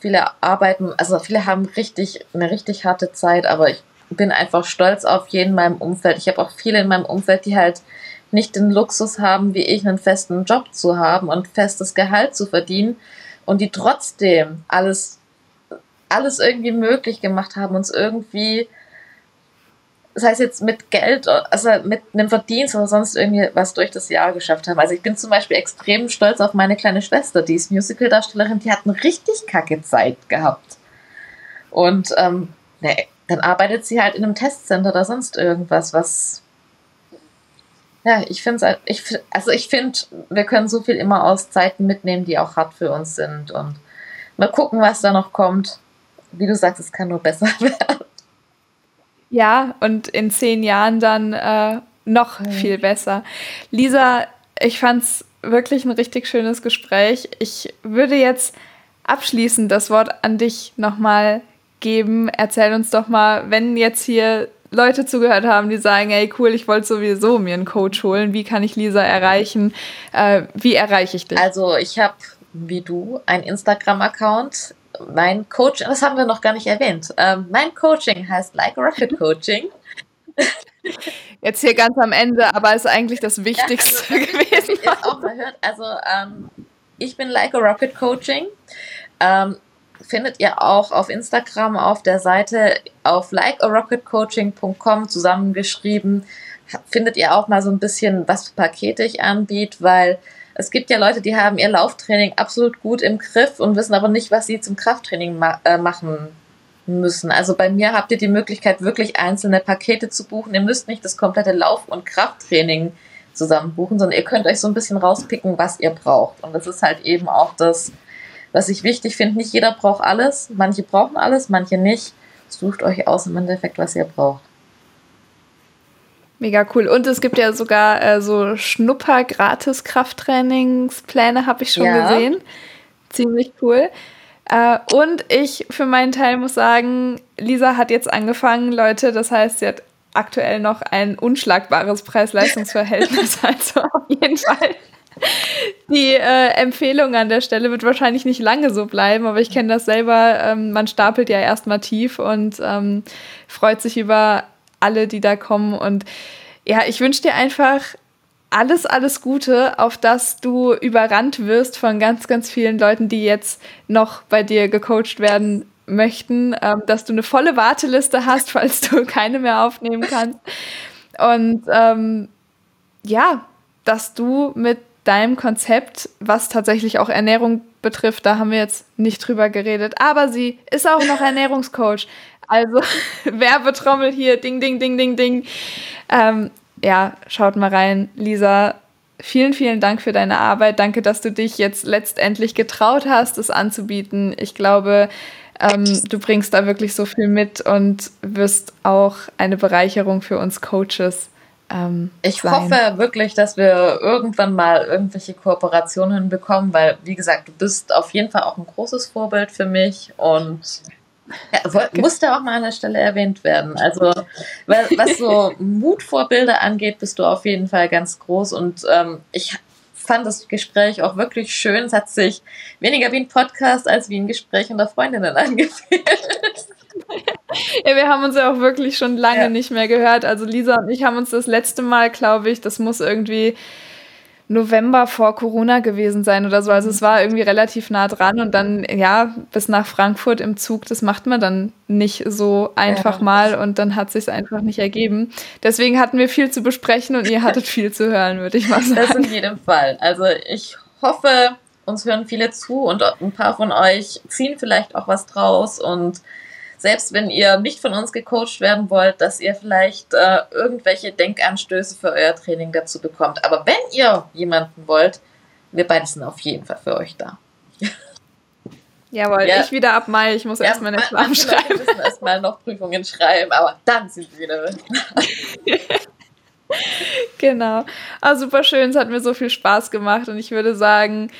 viele arbeiten, also viele haben richtig, eine richtig harte Zeit, aber ich bin einfach stolz auf jeden in meinem Umfeld. Ich habe auch viele in meinem Umfeld, die halt nicht den Luxus haben, wie ich, einen festen Job zu haben und festes Gehalt zu verdienen und die trotzdem alles, alles irgendwie möglich gemacht haben, uns irgendwie das heißt jetzt mit Geld, also mit einem Verdienst oder sonst irgendwie was durch das Jahr geschafft haben. Also ich bin zum Beispiel extrem stolz auf meine kleine Schwester, die ist Musical-Darstellerin, die hat eine richtig kacke Zeit gehabt. Und ähm, ne, dann arbeitet sie halt in einem Testcenter oder sonst irgendwas, was ja, ich finde ich, also ich finde, wir können so viel immer aus Zeiten mitnehmen, die auch hart für uns sind und mal gucken, was da noch kommt. Wie du sagst, es kann nur besser werden. Ja, und in zehn Jahren dann äh, noch mhm. viel besser. Lisa, ich fand es wirklich ein richtig schönes Gespräch. Ich würde jetzt abschließend das Wort an dich nochmal geben. Erzähl uns doch mal, wenn jetzt hier Leute zugehört haben, die sagen, ey cool, ich wollte sowieso mir einen Coach holen. Wie kann ich Lisa erreichen? Äh, wie erreiche ich dich? Also ich habe, wie du, einen Instagram-Account mein Coach, das haben wir noch gar nicht erwähnt. Ähm, mein Coaching heißt Like Rocket Coaching. Jetzt hier ganz am Ende, aber ist eigentlich das Wichtigste ja, also, gewesen. Jetzt auch mal hört. Also ähm, ich bin Like a Rocket Coaching. Ähm, findet ihr auch auf Instagram auf der Seite auf likearocketcoaching.com zusammengeschrieben. Findet ihr auch mal so ein bisschen, was für Pakete ich anbiete, weil es gibt ja Leute, die haben ihr Lauftraining absolut gut im Griff und wissen aber nicht, was sie zum Krafttraining ma äh, machen müssen. Also bei mir habt ihr die Möglichkeit, wirklich einzelne Pakete zu buchen. Ihr müsst nicht das komplette Lauf- und Krafttraining zusammen buchen, sondern ihr könnt euch so ein bisschen rauspicken, was ihr braucht. Und das ist halt eben auch das, was ich wichtig finde. Nicht jeder braucht alles. Manche brauchen alles, manche nicht. Sucht euch aus im Endeffekt, was ihr braucht. Mega cool. Und es gibt ja sogar äh, so Schnupper-Gratis-Krafttrainingspläne, habe ich schon ja. gesehen. Ziemlich cool. Äh, und ich für meinen Teil muss sagen, Lisa hat jetzt angefangen, Leute. Das heißt, sie hat aktuell noch ein unschlagbares Preis-Leistungs-Verhältnis. also auf jeden Fall. Die äh, Empfehlung an der Stelle wird wahrscheinlich nicht lange so bleiben, aber ich kenne das selber. Ähm, man stapelt ja erstmal tief und ähm, freut sich über alle, die da kommen. Und ja, ich wünsche dir einfach alles, alles Gute, auf dass du überrannt wirst von ganz, ganz vielen Leuten, die jetzt noch bei dir gecoacht werden möchten, ähm, dass du eine volle Warteliste hast, falls du keine mehr aufnehmen kannst. Und ähm, ja, dass du mit deinem Konzept, was tatsächlich auch Ernährung betrifft, da haben wir jetzt nicht drüber geredet, aber sie ist auch noch Ernährungscoach. Also Werbetrommel hier, ding, ding, ding, ding, ding. Ähm, ja, schaut mal rein. Lisa, vielen, vielen Dank für deine Arbeit. Danke, dass du dich jetzt letztendlich getraut hast, es anzubieten. Ich glaube, ähm, du bringst da wirklich so viel mit und wirst auch eine Bereicherung für uns Coaches. Ähm, ich sein. hoffe wirklich, dass wir irgendwann mal irgendwelche Kooperationen bekommen, weil, wie gesagt, du bist auf jeden Fall auch ein großes Vorbild für mich und ja, musste auch mal an der Stelle erwähnt werden. Also, was so Mutvorbilder angeht, bist du auf jeden Fall ganz groß und ähm, ich fand das Gespräch auch wirklich schön. Es hat sich weniger wie ein Podcast als wie ein Gespräch unter Freundinnen angefühlt. Ja, wir haben uns ja auch wirklich schon lange ja. nicht mehr gehört. Also Lisa und ich haben uns das letzte Mal, glaube ich, das muss irgendwie November vor Corona gewesen sein oder so. Also es war irgendwie relativ nah dran und dann, ja, bis nach Frankfurt im Zug, das macht man dann nicht so einfach ja. mal und dann hat sich einfach nicht ergeben. Deswegen hatten wir viel zu besprechen und ihr hattet viel zu hören, würde ich mal sagen. Das in jedem Fall. Also ich hoffe, uns hören viele zu und ein paar von euch ziehen vielleicht auch was draus und selbst wenn ihr nicht von uns gecoacht werden wollt, dass ihr vielleicht äh, irgendwelche Denkanstöße für euer Training dazu bekommt. Aber wenn ihr jemanden wollt, wir beide sind auf jeden Fall für euch da. Jawohl, ja. ich wieder ab Mai. Ich muss ja, erstmal eine Examen schreiben. Wir müssen erstmal noch Prüfungen schreiben, aber dann sind wir wieder genau. Ah, super schön. Es hat mir so viel Spaß gemacht und ich würde sagen,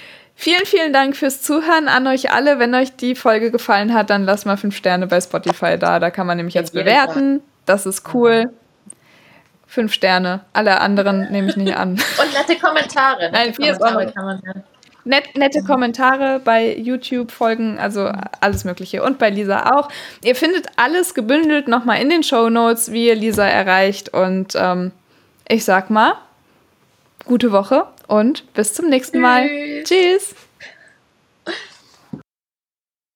Vielen, vielen Dank fürs Zuhören an euch alle. Wenn euch die Folge gefallen hat, dann lasst mal fünf Sterne bei Spotify da. Da kann man nämlich jetzt bewerten. Das ist cool. Fünf Sterne. Alle anderen nehme ich nicht an. Und nette Kommentare. Nette Nein, vier Kommentare auch noch. Net, nette Kommentare bei YouTube-Folgen, also alles Mögliche. Und bei Lisa auch. Ihr findet alles gebündelt nochmal in den Show Notes, wie ihr Lisa erreicht. Und ähm, ich sag mal, gute Woche und bis zum nächsten Mal. Tschüss.